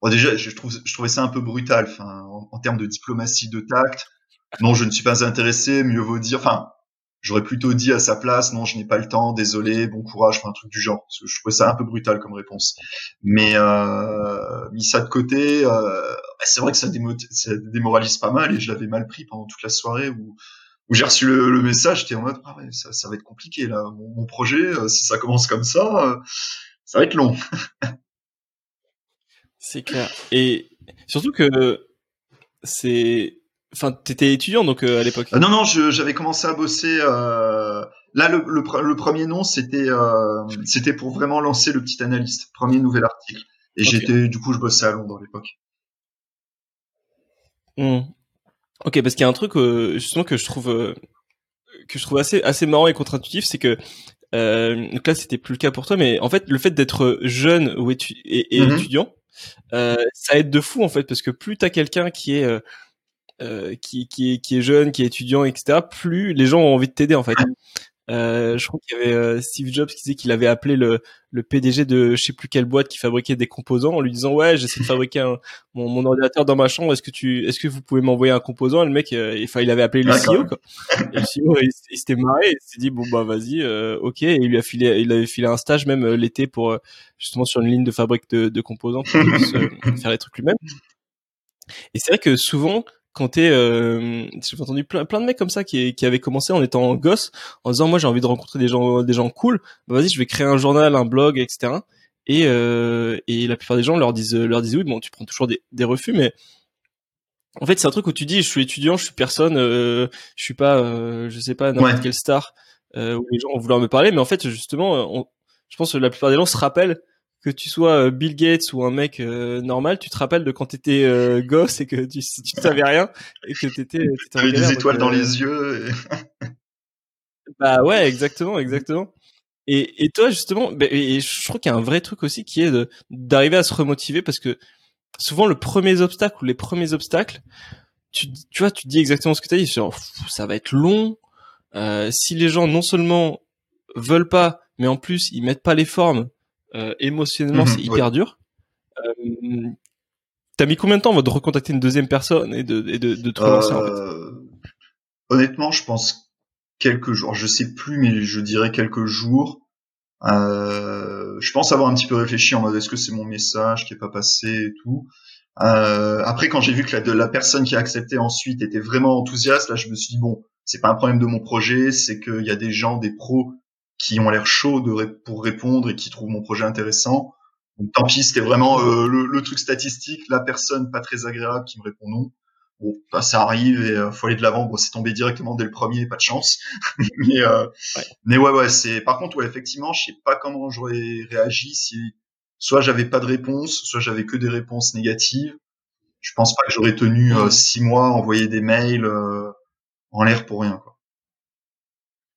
Bon, déjà, je trouve, je trouvais ça un peu brutal. Enfin, en, termes de diplomatie, de tact. Non, je ne suis pas intéressé. Mieux vaut dire. Enfin, J'aurais plutôt dit à sa place, non, je n'ai pas le temps, désolé, bon courage, enfin un truc du genre. Je trouvais ça un peu brutal comme réponse. Mais euh, mis ça de côté, euh, c'est vrai que ça, démoralise pas mal et je l'avais mal pris pendant toute la soirée où, où j'ai reçu le, message, j'étais en mode, ah ouais, ça, ça, va être compliqué là. Mon, projet, euh, si ça commence comme ça, euh, ça va être long. *laughs* c'est clair. Et surtout que c'est Enfin, t'étais étudiant donc euh, à l'époque. Euh, non, non, j'avais commencé à bosser. Euh... Là, le, le, premier nom, c'était euh, c'était pour vraiment lancer le petit analyste, premier nouvel article. Et j'étais, du coup, je bossais à Londres à l'époque. Hmm. Ok, parce qu'il y a un truc justement que je trouve que je trouve assez assez marrant et contre-intuitif, c'est que donc là, c'était plus le cas pour toi, mais en fait, le fait d'être jeune ou et, et mm-hmm. étudiant, ça aide de fou en fait, parce que plus t'as quelqu'un qui est euh, qui, qui, est, qui est jeune, qui est étudiant, etc., plus les gens ont envie de t'aider en fait. Euh, je crois qu'il y avait euh, Steve Jobs qui disait qu'il avait appelé le, le PDG de je sais plus quelle boîte qui fabriquait des composants en lui disant ouais j'essaie de fabriquer un, mon, mon, ordinateur dans ma chambre. Est-ce que tu est-ce que vous pouvez m'envoyer un composant? Et le mec euh, enfin il avait appelé le CEO quoi. et le CEO il, s'était marré. Il s'est dit bon bah vas-y euh, ok. Et il lui a filé il avait filé un stage même l'été pour justement sur une ligne de fabrique de, de composants pour faire les trucs lui-même. Et c'est vrai que souvent quand t'es euh, j'ai entendu plein, plein de mecs comme ça qui, qui avaient commencé en étant gosse en disant moi j'ai envie de rencontrer des gens des gens cool. Bah vas-y je vais créer un journal un blog etc et euh, et la plupart des gens leur disent leur disent oui bon tu prends toujours des, des refus mais en fait c'est un truc où tu dis je suis étudiant je suis personne euh, je suis pas euh, je sais pas n'importe quelle star euh, où les gens vont vouloir me parler. Mais en fait justement je pense que la plupart des gens se rappellent que tu sois euh, Bill Gates ou un mec euh, normal, tu te rappelles de quand t'étais euh, gosse et que tu, tu savais rien et que t'étais. T'avais des étoiles dans les yeux. *laughs* bah ouais, exactement, exactement. Et, et toi justement, bah, et je trouve qu'il y a un vrai truc aussi qui est d'arriver à se remotiver parce que souvent le premier obstacle ou les premiers obstacles, tu, tu vois, tu dis exactement ce que tu as dit, sur ça va être long. si les gens non seulement veulent pas, mais en plus ils mettent pas les formes euh, émotionnellement, c'est mhm, hyper dur. Euh, t'as mis combien de temps de recontacter une deuxième personne et de, et de, de te relancer en fait euh, Honnêtement, je pense quelques jours. Je sais plus, mais je dirais quelques jours. Euh, je pense avoir un petit peu réfléchi en mode est-ce que c'est mon message qui est pas passé et tout. Euh, après, quand j'ai vu que la, la, personne qui a accepté ensuite était vraiment enthousiaste, là, je me suis dit bon, c'est pas un problème de mon projet, c'est qu'il y a des gens, des pros qui ont l'air chauds de pour répondre et qui trouvent mon projet intéressant. Donc tant pis, c'était vraiment euh, le, le, truc statistique, la personne pas très agréable qui me répond non. bon, bah, ça arrive et euh, faut aller de l'avant. Bon, c'est tombé directement dès le premier, pas de chance. *laughs* mais, euh, ouais. mais ouais, ouais, c'est. Par contre, ouais, effectivement, je sais pas comment j'aurais réagi si soit j'avais pas de réponse, soit j'avais que des réponses négatives. Je pense pas que j'aurais tenu euh, six mois à envoyer des mails euh, en l'air pour rien. Quoi.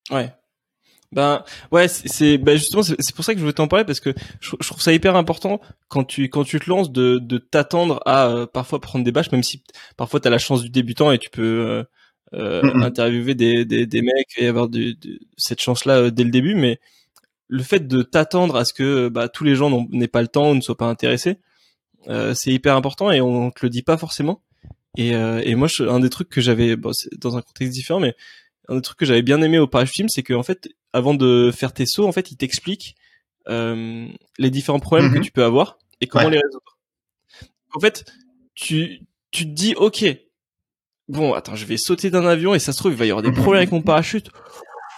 Ouais. Ben ouais, c'est ben justement c'est pour ça que je voulais t'en parler parce que je, je, trouve ça hyper important quand tu quand tu te lances de de t'attendre à euh, parfois prendre des bâches même si parfois tu as la chance du débutant et tu peux euh, euh interviewer des, des, des mecs et avoir de, de cette chance là euh, dès le début. Mais le fait de t'attendre à ce que bah, tous les gens n'aient pas le temps ou ne soient pas intéressés c'est hyper important et on, te le dit pas forcément. Et, et moi je, un des trucs que j'avais bon, dans un contexte différent mais un des trucs que j'avais bien aimé au Parachute c'est que en fait avant de faire tes sauts, en fait, il t'explique euh, les différents problèmes que mhm. tu peux avoir et comment les résoudre. En fait, tu tu te dis ok, bon attends, je vais sauter d'un avion et ça se trouve il va y avoir des problèmes avec mon parachute.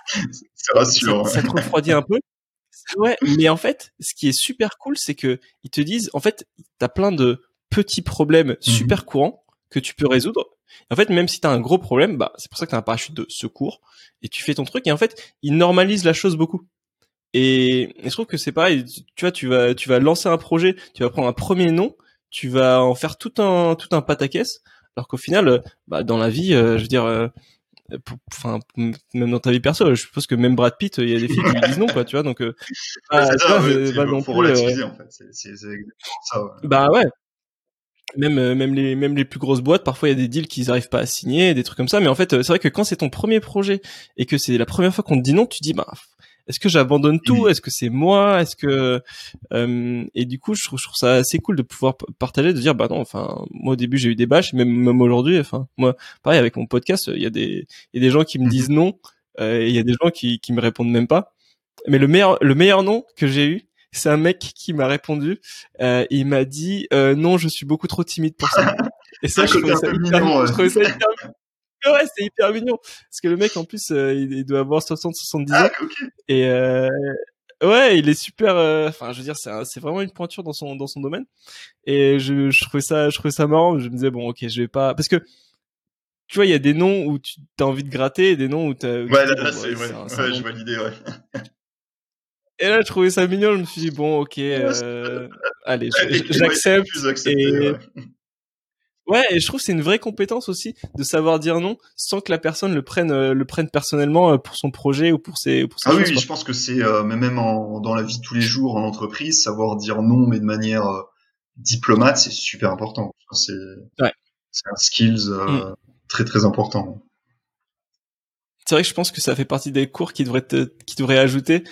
*laughs* C'est rassurant. Ça, ça, te refroidit un peu. Ouais, mais en fait, ce qui est super cool, c'est que ils te disent, en fait, t'as plein de petits problèmes mhm. super courants que tu peux résoudre en fait, même si tu as un gros problème, bah, c'est pour ça que tu as un parachute de secours et tu fais ton truc et en fait, il normalise la chose beaucoup. Et, je trouve que c'est pareil, tu vois, tu vas tu vas lancer un projet, tu vas prendre un premier nom, tu vas en faire tout un tout un pataquès alors qu'au final bah dans la vie, euh, je veux dire euh, enfin même dans ta vie perso je suppose que même Brad Pitt il y a des filles qui lui disent non quoi tu vois donc euh, *laughs* bah, ça, ouais, bah, non en fait c'est ça ouais. bah ouais même euh, même les même les plus grosses boîtes parfois il y a des deals qu'ils arrivent pas à signer des trucs comme ça. Mais en fait euh, c'est vrai que quand c'est ton premier projet et que c'est la première fois qu'on te dit non tu dis bah est-ce que j'abandonne tout? Est-ce que c'est moi? Est-ce que euh, et du coup je trouve, je trouve ça assez cool de pouvoir partager de dire bah non enfin moi au début j'ai eu des bâches même même aujourd'hui enfin moi pareil avec mon podcast il y a des il y a des gens qui me mhm. disent non et il y a des gens qui qui me répondent même pas. Mais le meilleur le meilleur nom que j'ai eu c'est un mec qui m'a répondu. Euh, il m'a dit euh, non, je suis beaucoup trop timide pour ça. *laughs* Et ça, je trouvais ça, hyper, mignon, je trouvais ça hyper Ouais, c'est hyper mignon. Parce que le mec, en plus, euh, il, doit avoir 60, 70 ans. Ah, Et euh, ouais, il est super. Euh, enfin, je veux dire, c'est vraiment une pointure dans son dans son domaine. Et je, je trouvais ça, je trouvais ça marrant. Je me disais bon, ok, je vais pas, parce que tu vois, il y a des noms où tu as envie de gratter et des noms où tu as. Ouais, là, là c'est ouais, ouais, je validais, ouais. *laughs* Et là, je trouvais ça mignon. Je me suis dit, bon, ok, euh, allez, j'accepte. Et... Ouais, et je trouve c'est une vraie compétence aussi de savoir dire non sans que la personne le prenne euh, le prenne personnellement euh, pour son projet ou pour ses pour ses Ah oui, oui je pense que c'est euh, même en, dans la vie de tous les jours en entreprise, savoir dire non mais de manière diplomate, c'est super important. C'est ouais. un skills mm. très très important. C'est vrai que je pense que ça fait partie des cours qui devraient qui devraient ajouter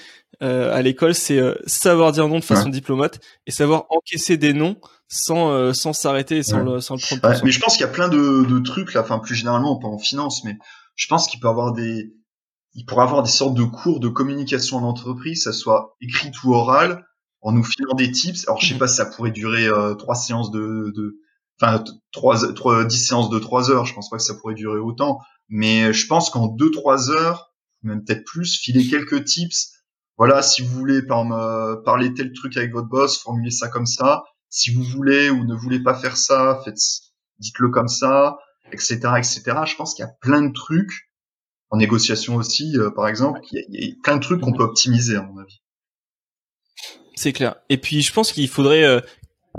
euh, à l'école, c'est euh, savoir dire non de façon diplomate et savoir encaisser des noms sans euh, sans s'arrêter et sans, le, sans le prendre. mais je pense qu'il y a plein de, de trucs là, enfin plus généralement pas en finance, mais je pense qu'il peut avoir des il pourrait avoir des sortes de cours de communication en entreprise, ça soit écrit ou oral, en nous filant des tips. Alors je sais mhm. pas si ça pourrait durer trois séances de, de enfin trois, trois, dix séances de trois heures. Je pense pas que ça pourrait durer autant, mais je pense qu'en deux trois heures, même peut-être plus, filer quelques tips voilà, si vous voulez par, parler tel truc avec votre boss, formulez ça comme ça. Si vous voulez ou ne voulez pas faire ça, faites, dites-le comme ça, etc., etc. Je pense qu'il y a plein de trucs en négociation aussi, euh, par exemple. Il y, a, plein de trucs qu'on peut optimiser à mon avis. C'est clair. Et puis je pense qu'il faudrait euh,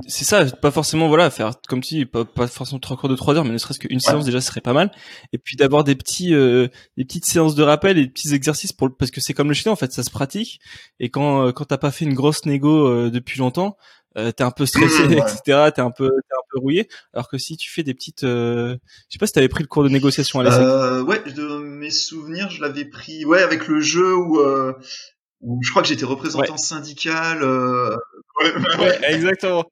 c'est ça, pas forcément voilà faire comme tu dis, pas, pas forcément trois cours de trois heures, mais ne serait-ce qu'une séance déjà serait pas mal. Et puis d'avoir des petits, euh, des petites séances de rappel et des petits exercices pour parce que c'est comme le chien en fait, ça se pratique. Et quand euh, quand t'as pas fait une grosse négo euh, depuis longtemps, euh, t'es un peu stressé, *laughs* etc. T'es un peu t'es un peu rouillé. Alors que si tu fais des petites, je sais pas si t'avais pris le cours de négociation à l'ESSEC. Euh, ouais, de mes souvenirs, je l'avais pris, ouais, avec le jeu où où je crois que j'étais représentant syndical. Euh... *laughs* Ouais, ouais, exactement.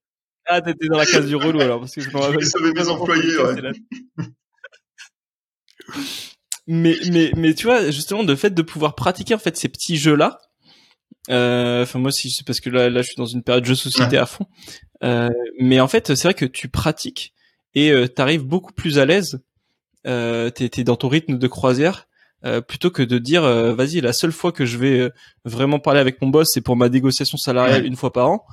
Ah, t'étais dans la case du relou alors, parce que je m'en rappelle. sauver mes employés, ouais. mais, mais, mais tu vois, justement, de fait de pouvoir pratiquer en fait ces petits jeux-là, euh, enfin moi si c'est parce que là, là je suis dans une période de jeu société à fond, euh, mais en fait c'est vrai que tu pratiques et euh, t'arrives beaucoup plus à l'aise, euh, t'es, t'es dans ton rythme de croisière, euh, plutôt que de dire euh, vas-y la seule fois que je vais vraiment parler avec mon boss c'est pour ma négociation salariale une fois par an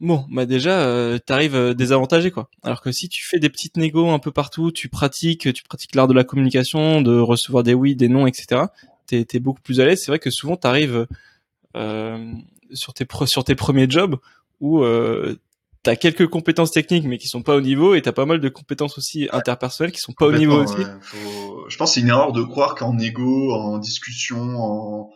bon, bah déjà, euh, t'arrives euh, désavantagé quoi. Alors que si tu fais des petites négos un peu partout, tu pratiques, tu pratiques l'art de la communication, de recevoir des oui, des non, etc. T'es es beaucoup plus à l'aise. C'est vrai que souvent t'arrives euh, sur tes sur tes premiers jobs où euh, t'as quelques compétences techniques mais qui sont pas au niveau et t'as pas mal de compétences aussi interpersonnelles qui sont pas au niveau aussi. Je pense que c'est une erreur de croire qu'en négo, en discussion, en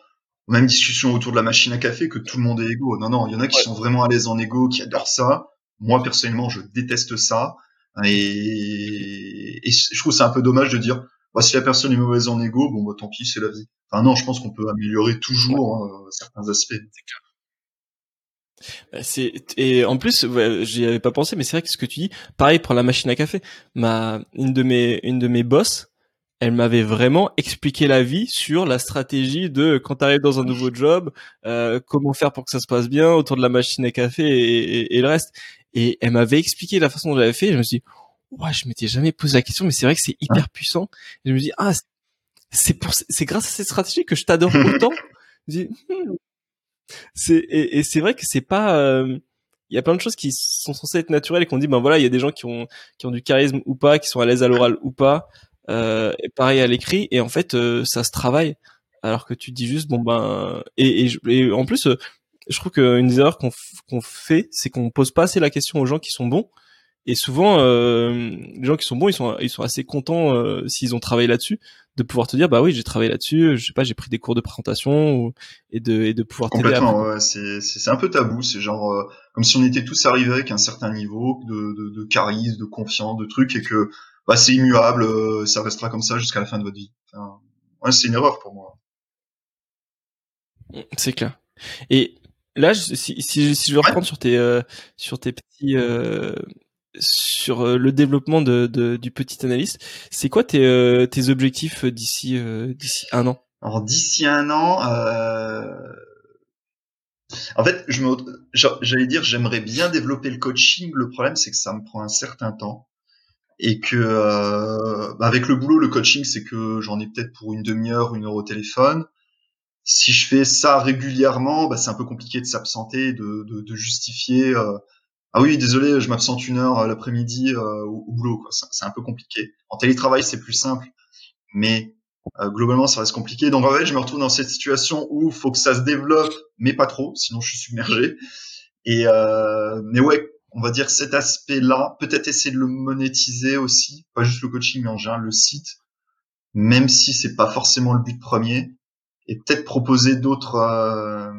même discussion autour de la machine à café que tout le monde est égaux. Non, non, il y en a qui sont vraiment à l'aise en égo, qui adorent ça. Moi, personnellement, je déteste ça. Et, je trouve c'est un peu dommage de dire, bah, si la personne est mauvaise en égo, bon, bah, tant pis, c'est la vie. Enfin, non, je pense qu'on peut améliorer toujours hein, certains aspects. Bah, c'est et en plus j'y avais pas pensé mais c'est vrai que ce que tu dis pareil pour la machine à café ma une de mes une de mes boss elle m'avait vraiment expliqué la vie sur la stratégie de quand tu arrives dans un nouveau job, euh, comment faire pour que ça se passe bien autour de la machine à café et, le reste. Et elle m'avait expliqué la façon dont j'avais fait. je me suis dit, ouais, je m'étais jamais posé la question, mais c'est vrai que c'est hyper puissant. Et je me dis, ah, c'est pour, c'est grâce à cette stratégie que je t'adore *laughs* autant. je hmm. C'est et, et c'est vrai que c'est pas. Euh, il y a plein de choses qui sont censées être naturelles et qu'on dit ben voilà il y a des gens qui ont qui ont du charisme ou pas qui sont à l'aise à l'oral ou pas euh, et pareil à l'écrit et en fait euh, ça se travaille. Alors que tu dis juste bon ben et, et, en plus euh, je trouve qu'une des erreurs qu'on qu'on fait c'est qu'on pose pas assez la question aux gens qui sont bons. Et souvent euh, les gens qui sont bons ils sont ils sont assez contents euh, s'ils ont travaillé là-dessus de pouvoir te dire bah oui j'ai travaillé là-dessus je sais pas j'ai pris des cours de présentation et de et de pouvoir t'aider complètement ouais, c'est c'est un peu tabou c'est genre comme si on était tous arrivés avec un certain niveau de de, de charisme de confiance de trucs et que bah, c'est immuable, euh, ça restera comme ça jusqu'à la fin de votre vie. ouais, c'est une erreur pour moi. C'est clair. Et là, si, si, si je veux reprendre sur tes euh, sur tes petits euh, sur le développement de, de, du petit analyste, c'est quoi tes, tes objectifs d'ici d'ici un an? Alors d'ici un an, en fait, je me j'allais dire j'aimerais bien développer le coaching. Le problème, c'est que ça me prend un certain temps et que euh, bah, avec le boulot, le coaching, c'est que j'en ai peut-être pour une demi-heure, une heure au téléphone. Si je fais ça régulièrement, bah, c'est un peu compliqué de s'absenter, de, de, de, justifier. Euh, ah oui, désolé, je m'absente une heure euh, l'après-midi euh, au, boulot. C'est un peu compliqué. En télétravail, c'est plus simple, mais globalement, ça reste compliqué. Donc en fait, je me retrouve dans cette situation où faut que ça se développe, mais pas trop, sinon je suis submergé. Et mais ouais, on va dire cet aspect-là, peut-être essayer de le monétiser aussi, pas juste le coaching, mais en général le site, même si c'est pas forcément le but premier, et peut-être proposer d'autres euh,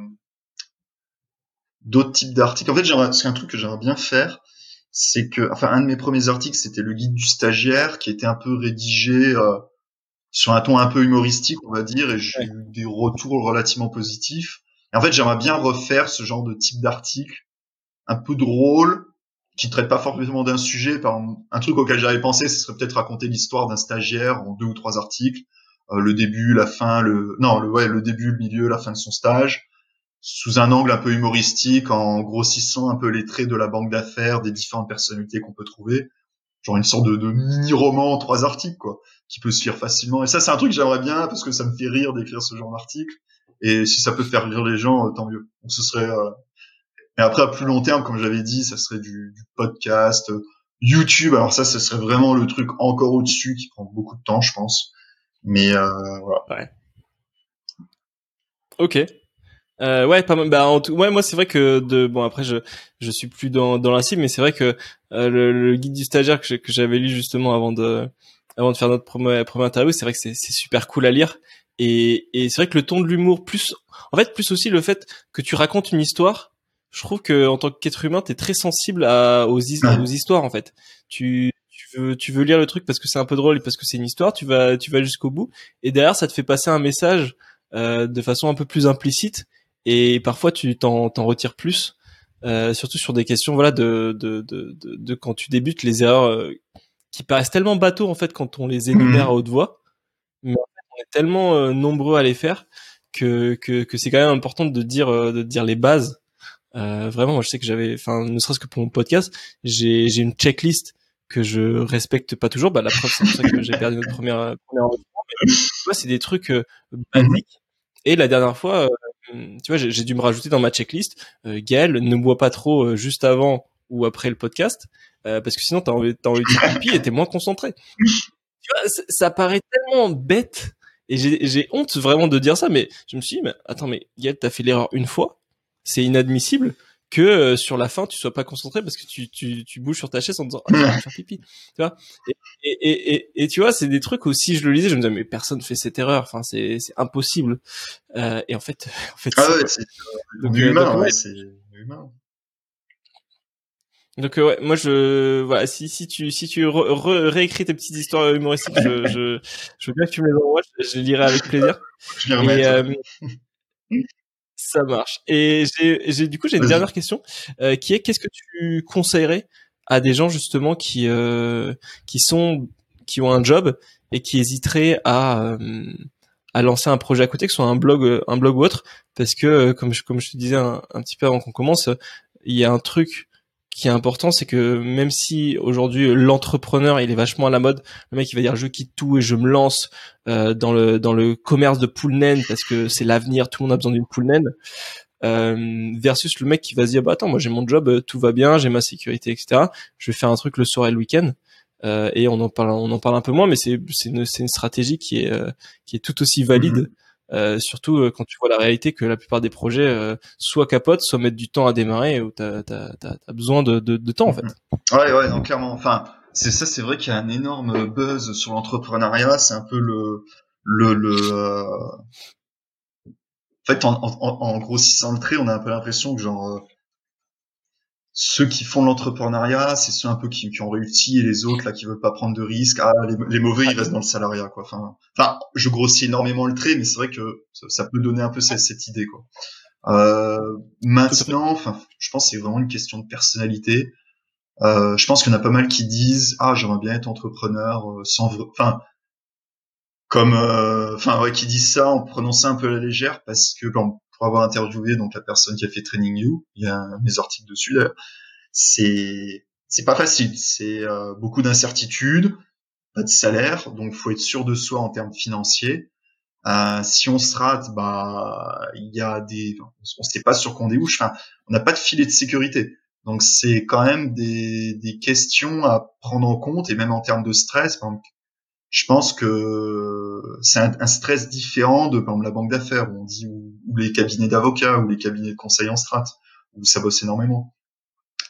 d'autres types d'articles. En fait, c'est un truc que j'aimerais bien faire, c'est que, enfin, un de mes premiers articles, c'était le guide du stagiaire, qui était un peu rédigé euh, sur un ton un peu humoristique, on va dire, et j'ai eu des retours relativement positifs. Et en fait, j'aimerais bien refaire ce genre de type d'article un peu drôle, qui traite pas forcément d'un sujet. Par un truc auquel j'avais pensé, ce serait peut-être raconter l'histoire d'un stagiaire en deux ou trois articles, euh, le début, la fin, le non, le ouais, le début, le milieu, la fin de son stage, sous un angle un peu humoristique, en grossissant un peu les traits de la banque d'affaires, des différentes personnalités qu'on peut trouver, genre une sorte de, de mini-roman en trois articles, quoi, qui peut se lire facilement. Et ça, c'est un truc que j'aimerais bien parce que ça me fait rire d'écrire ce genre d'article. Et si ça peut faire rire les gens, euh, tant mieux. Donc ce serait euh, et après, à plus long terme, comme j'avais dit, ça serait du, du, podcast, euh, YouTube. Alors ça, ce serait vraiment le truc encore au-dessus qui prend beaucoup de temps, je pense. Mais euh, voilà. Ouais. Ok. Euh, ouais, pas bah en tout, ouais, moi c'est vrai que de bon après je je suis plus dans dans la cible, mais c'est vrai que euh, le, guide du stagiaire que j'avais lu justement avant de avant de faire notre première première interview, c'est vrai que c'est super cool à lire et et c'est vrai que le ton de l'humour plus en fait plus aussi le fait que tu racontes une histoire je trouve que en tant qu'être humain, t'es très sensible à, aux, aux, histoires en fait. Tu, tu veux, tu veux lire le truc parce que c'est un peu drôle et parce que c'est une histoire. Tu vas, tu vas jusqu'au bout et derrière, ça te fait passer un message euh, de façon un peu plus implicite et parfois tu t'en, retires plus. Euh, surtout sur des questions voilà de de, de, de, de quand tu débutes les erreurs euh, qui paraissent tellement bateaux en fait quand on les énumère à haute voix mais on est tellement euh, nombreux à les faire que que, que c'est quand même important de dire euh, de dire les bases euh, vraiment, moi, je sais que j'avais, enfin, ne serait-ce que pour mon podcast, j'ai j'ai une checklist que je respecte pas toujours. Bah, la preuve, c'est pour ça que j'ai perdu notre première première c'est des trucs euh, basiques. Et la dernière fois, euh, tu vois, j'ai dû me rajouter dans ma checklist. Euh, Gaël, ne bois pas trop euh, juste avant ou après le podcast, euh, parce que sinon t'as envie, as envie de faire pipi et t'es moins concentré. Tu vois, ça paraît tellement bête et j'ai honte vraiment de dire ça, mais je me suis dit, mais attends, mais Gaël, t'as fait l'erreur une fois, c'est inadmissible que euh, sur la fin tu sois pas concentré parce que tu tu, tu bouges sur ta chaise en disant ah, je vais faire pipi. Tu vois? Et, et, et, et, tu vois c'est des trucs où si je le lisais je me disais mais personne fait cette erreur. Enfin c'est c'est impossible. Euh, et en fait *laughs* en fait ah ouais c'est humain ouais, c'est humain. Donc ouais, moi je voilà si si tu si tu réécris tes petites histoires humoristiques, je, je je veux bien que tu me les envoies, je, je les lirai avec plaisir. *laughs* Je les euh, ça marche. Et j'ai du coup j'ai une dernière question euh, qui est qu'est-ce que tu conseillerais à des gens justement qui euh, qui sont qui ont un job et qui hésiteraient à euh, à lancer un projet à côté, que ce soit un blog un blog ou autre, parce que comme je comme je te disais un, un petit peu avant qu'on commence, il y a un truc qui est important, c'est que même si aujourd'hui l'entrepreneur il est vachement à la mode, le mec il va dire je quitte tout et je me lance euh, dans le dans le commerce de pool naine parce que c'est l'avenir, tout le monde a besoin d'une pool naine. Euh, versus le mec qui va se dire bah attends moi j'ai mon job, tout va bien, j'ai ma sécurité etc. Je vais faire un truc le soir et le week-end. Euh, et on en parle on en parle un peu moins, mais c'est c'est une, une stratégie qui est euh, qui est tout aussi valide. Mm-hmm. Euh, surtout euh, quand tu vois la réalité que la plupart des projets euh, soit capotent, soit mettent du temps à démarrer, ou t'as as, besoin de, de, de, temps en fait. Ouais, ouais, donc clairement. Enfin, c'est ça, c'est vrai qu'il y a un énorme buzz sur l'entrepreneuriat. C'est un peu le le le. En fait, en, en, en, grossissant le trait, on a un peu l'impression que genre ceux qui font l'entrepreneuriat, c'est ceux un peu qui, qui, ont réussi et les autres là qui veulent pas prendre de risques. Ah, les, les mauvais ils restent dans le salariat quoi. Enfin, enfin, je grossis énormément le trait, mais c'est vrai que ça, ça, peut donner un peu cette, cette idée quoi. Euh, maintenant, enfin, je pense que c'est vraiment une question de personnalité. Euh, je pense qu'il y en a pas mal qui disent ah j'aimerais bien être entrepreneur euh, sans, enfin, comme, euh, enfin ouais, qui disent ça en prenant ça un peu à la légère parce que pour avoir interviewé donc la personne qui a fait Training You, il y a mes articles dessus d'ailleurs. C'est c'est pas facile, c'est euh, beaucoup d'incertitudes, pas de salaire, donc faut être sûr de soi en termes financiers. Euh, si on se rate, bah il y a des, on sait pas sur quoi on débouche. Enfin, on n'a pas de filet de sécurité. Donc c'est quand même des, des questions à prendre en compte et même en termes de stress. Je pense que c'est un, stress différent de par exemple la banque d'affaires où on dit ou, les cabinets d'avocats ou les cabinets de conseil en strat où ça bosse énormément.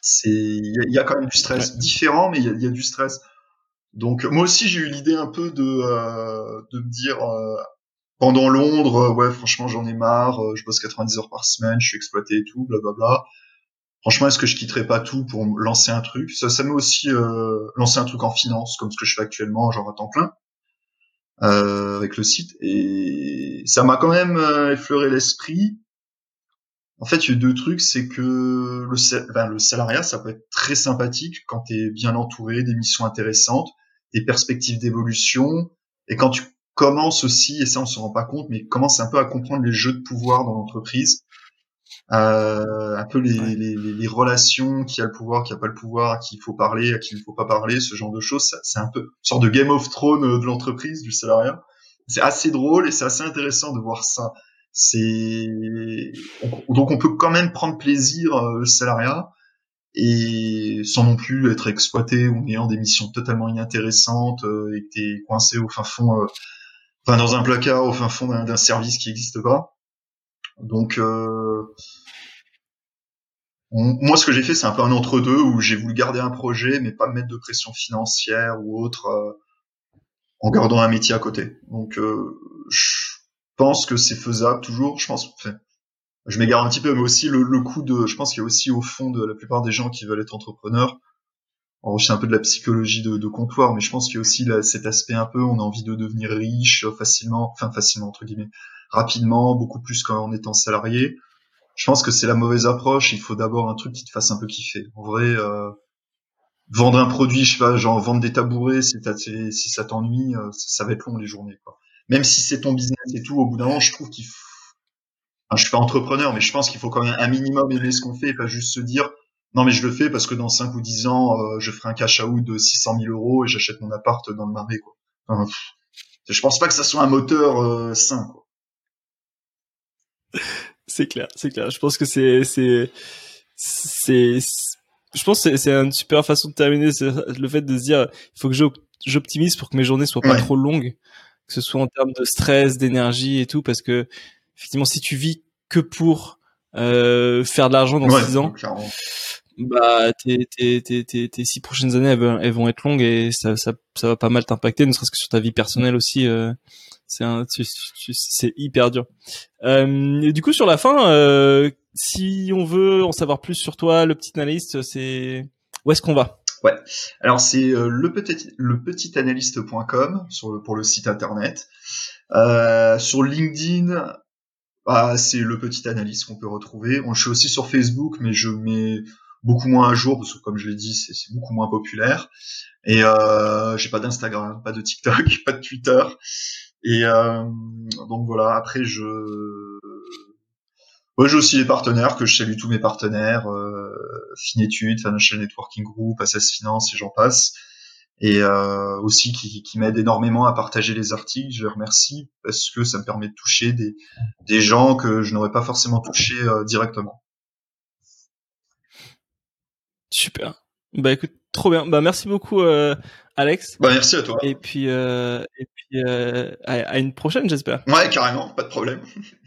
C'est il y, a quand même du stress différent, mais il y a, du stress. Donc moi aussi j'ai eu l'idée un peu de euh, de me dire euh, pendant Londres euh, ouais franchement j'en ai marre, je bosse 90 heures par semaine, je suis exploité et tout, blablabla franchement, est-ce que je quitterais pas tout pour lancer un truc? Ça, ça m'est aussi euh, lancer un truc en finance, comme ce que je fais actuellement, genre à temps plein, euh, avec le site. Et ça m'a quand même euh, effleuré l'esprit. En fait, il y a deux trucs, c'est que le, salariat, ça peut être très sympathique quand tu es bien entouré, des missions intéressantes, des perspectives d'évolution, et quand tu commences aussi, et ça on se rend pas compte, mais commences un peu à comprendre les jeux de pouvoir dans l'entreprise euh, un peu les, les, les, relations, qui a le pouvoir, qui a pas le pouvoir, à qui il faut parler, à qui il faut pas parler, ce genre de choses. C'est un peu une sorte de Game of Thrones euh, de l'entreprise, du salariat. C'est assez drôle et c'est assez intéressant de voir ça. C'est donc on peut quand même prendre plaisir euh, le salariat et sans non plus être exploité ou en ayant des missions totalement inintéressantes euh, et que t'es coincé au fin fond, enfin dans un placard au fin fond d'un service qui n'existe pas. Donc euh, moi, ce que j'ai fait, c'est un peu un entre-deux où j'ai voulu garder un projet, mais pas me mettre de pression financière ou autre, euh, en gardant un métier à côté. Donc, euh, je pense que c'est faisable toujours. Je pense, enfin, je m'égare un petit peu, mais aussi le, le coup de, je pense qu'il y a aussi au fond de la plupart des gens qui veulent être entrepreneurs. C'est un peu de la psychologie de, de comptoir, mais je pense qu'il y a aussi cet aspect un peu, on a envie de devenir riche facilement, enfin facilement entre guillemets, rapidement, beaucoup plus qu'en étant salarié je pense que c'est la mauvaise approche. Il faut d'abord un truc qui te fasse un peu kiffer. En vrai, euh, vendre un produit, je sais pas, genre vendre des tabourets, si, si ça t'ennuie, euh, ça, va être long les journées. Même si c'est ton business et tout, au bout d'un moment, je trouve qu'il faut... Enfin, je suis pas entrepreneur, mais je pense qu'il faut quand même un minimum aimer ce qu'on fait et pas juste se dire non mais je le fais parce que dans 5 ou 10 ans, euh, je ferai un cash out de 600 000 euros et j'achète mon appart dans le marais. Quoi. Je pense pas que ça soit un moteur sain. Quoi. C'est clair, c'est clair. Je pense que c'est c'est c'est je pense que c'est une super façon de terminer le fait de se dire il faut que j'optimise pour que mes journées soient pas trop longues que ce soit en termes de stress, d'énergie et tout parce que effectivement si tu vis que pour euh, faire de l'argent dans six ans bah tes, tes, tes, tes, six prochaines années elles, vont être longues et ça, ça, ça va pas mal t'impacter ne serait-ce que sur ta vie personnelle aussi euh, c'est c'est hyper dur euh, du coup sur la fin euh, si on veut en savoir plus sur toi le petit analyste c'est où est-ce qu'on va? Ouais. Alors c'est euh, le petit le petitanalyste.com sur pour le site internet. Euh, sur LinkedIn, bah, c'est le petit analyste qu'on peut retrouver. On, je suis aussi sur Facebook, mais je mets beaucoup moins à jour parce que comme je l'ai dit, c'est beaucoup moins populaire. Et euh, j'ai pas d'Instagram, pas de TikTok, *laughs* pas de Twitter. Et euh, donc voilà. Après, je Ouais, j'ai aussi les partenaires, que je salue tous mes partenaires, euh, Finetude, Financial Networking Group, Assess Finance et j'en passe. Et euh, aussi qui, qui m'aident énormément à partager les articles, je les remercie, parce que ça me permet de toucher des, des gens que je n'aurais pas forcément touchés euh, directement. Super. Bah écoute, trop bien. Bah merci beaucoup euh, Alex. Bah merci à toi. Et puis euh, et puis euh, à, à une prochaine j'espère. Ouais carrément, pas de problème. *laughs*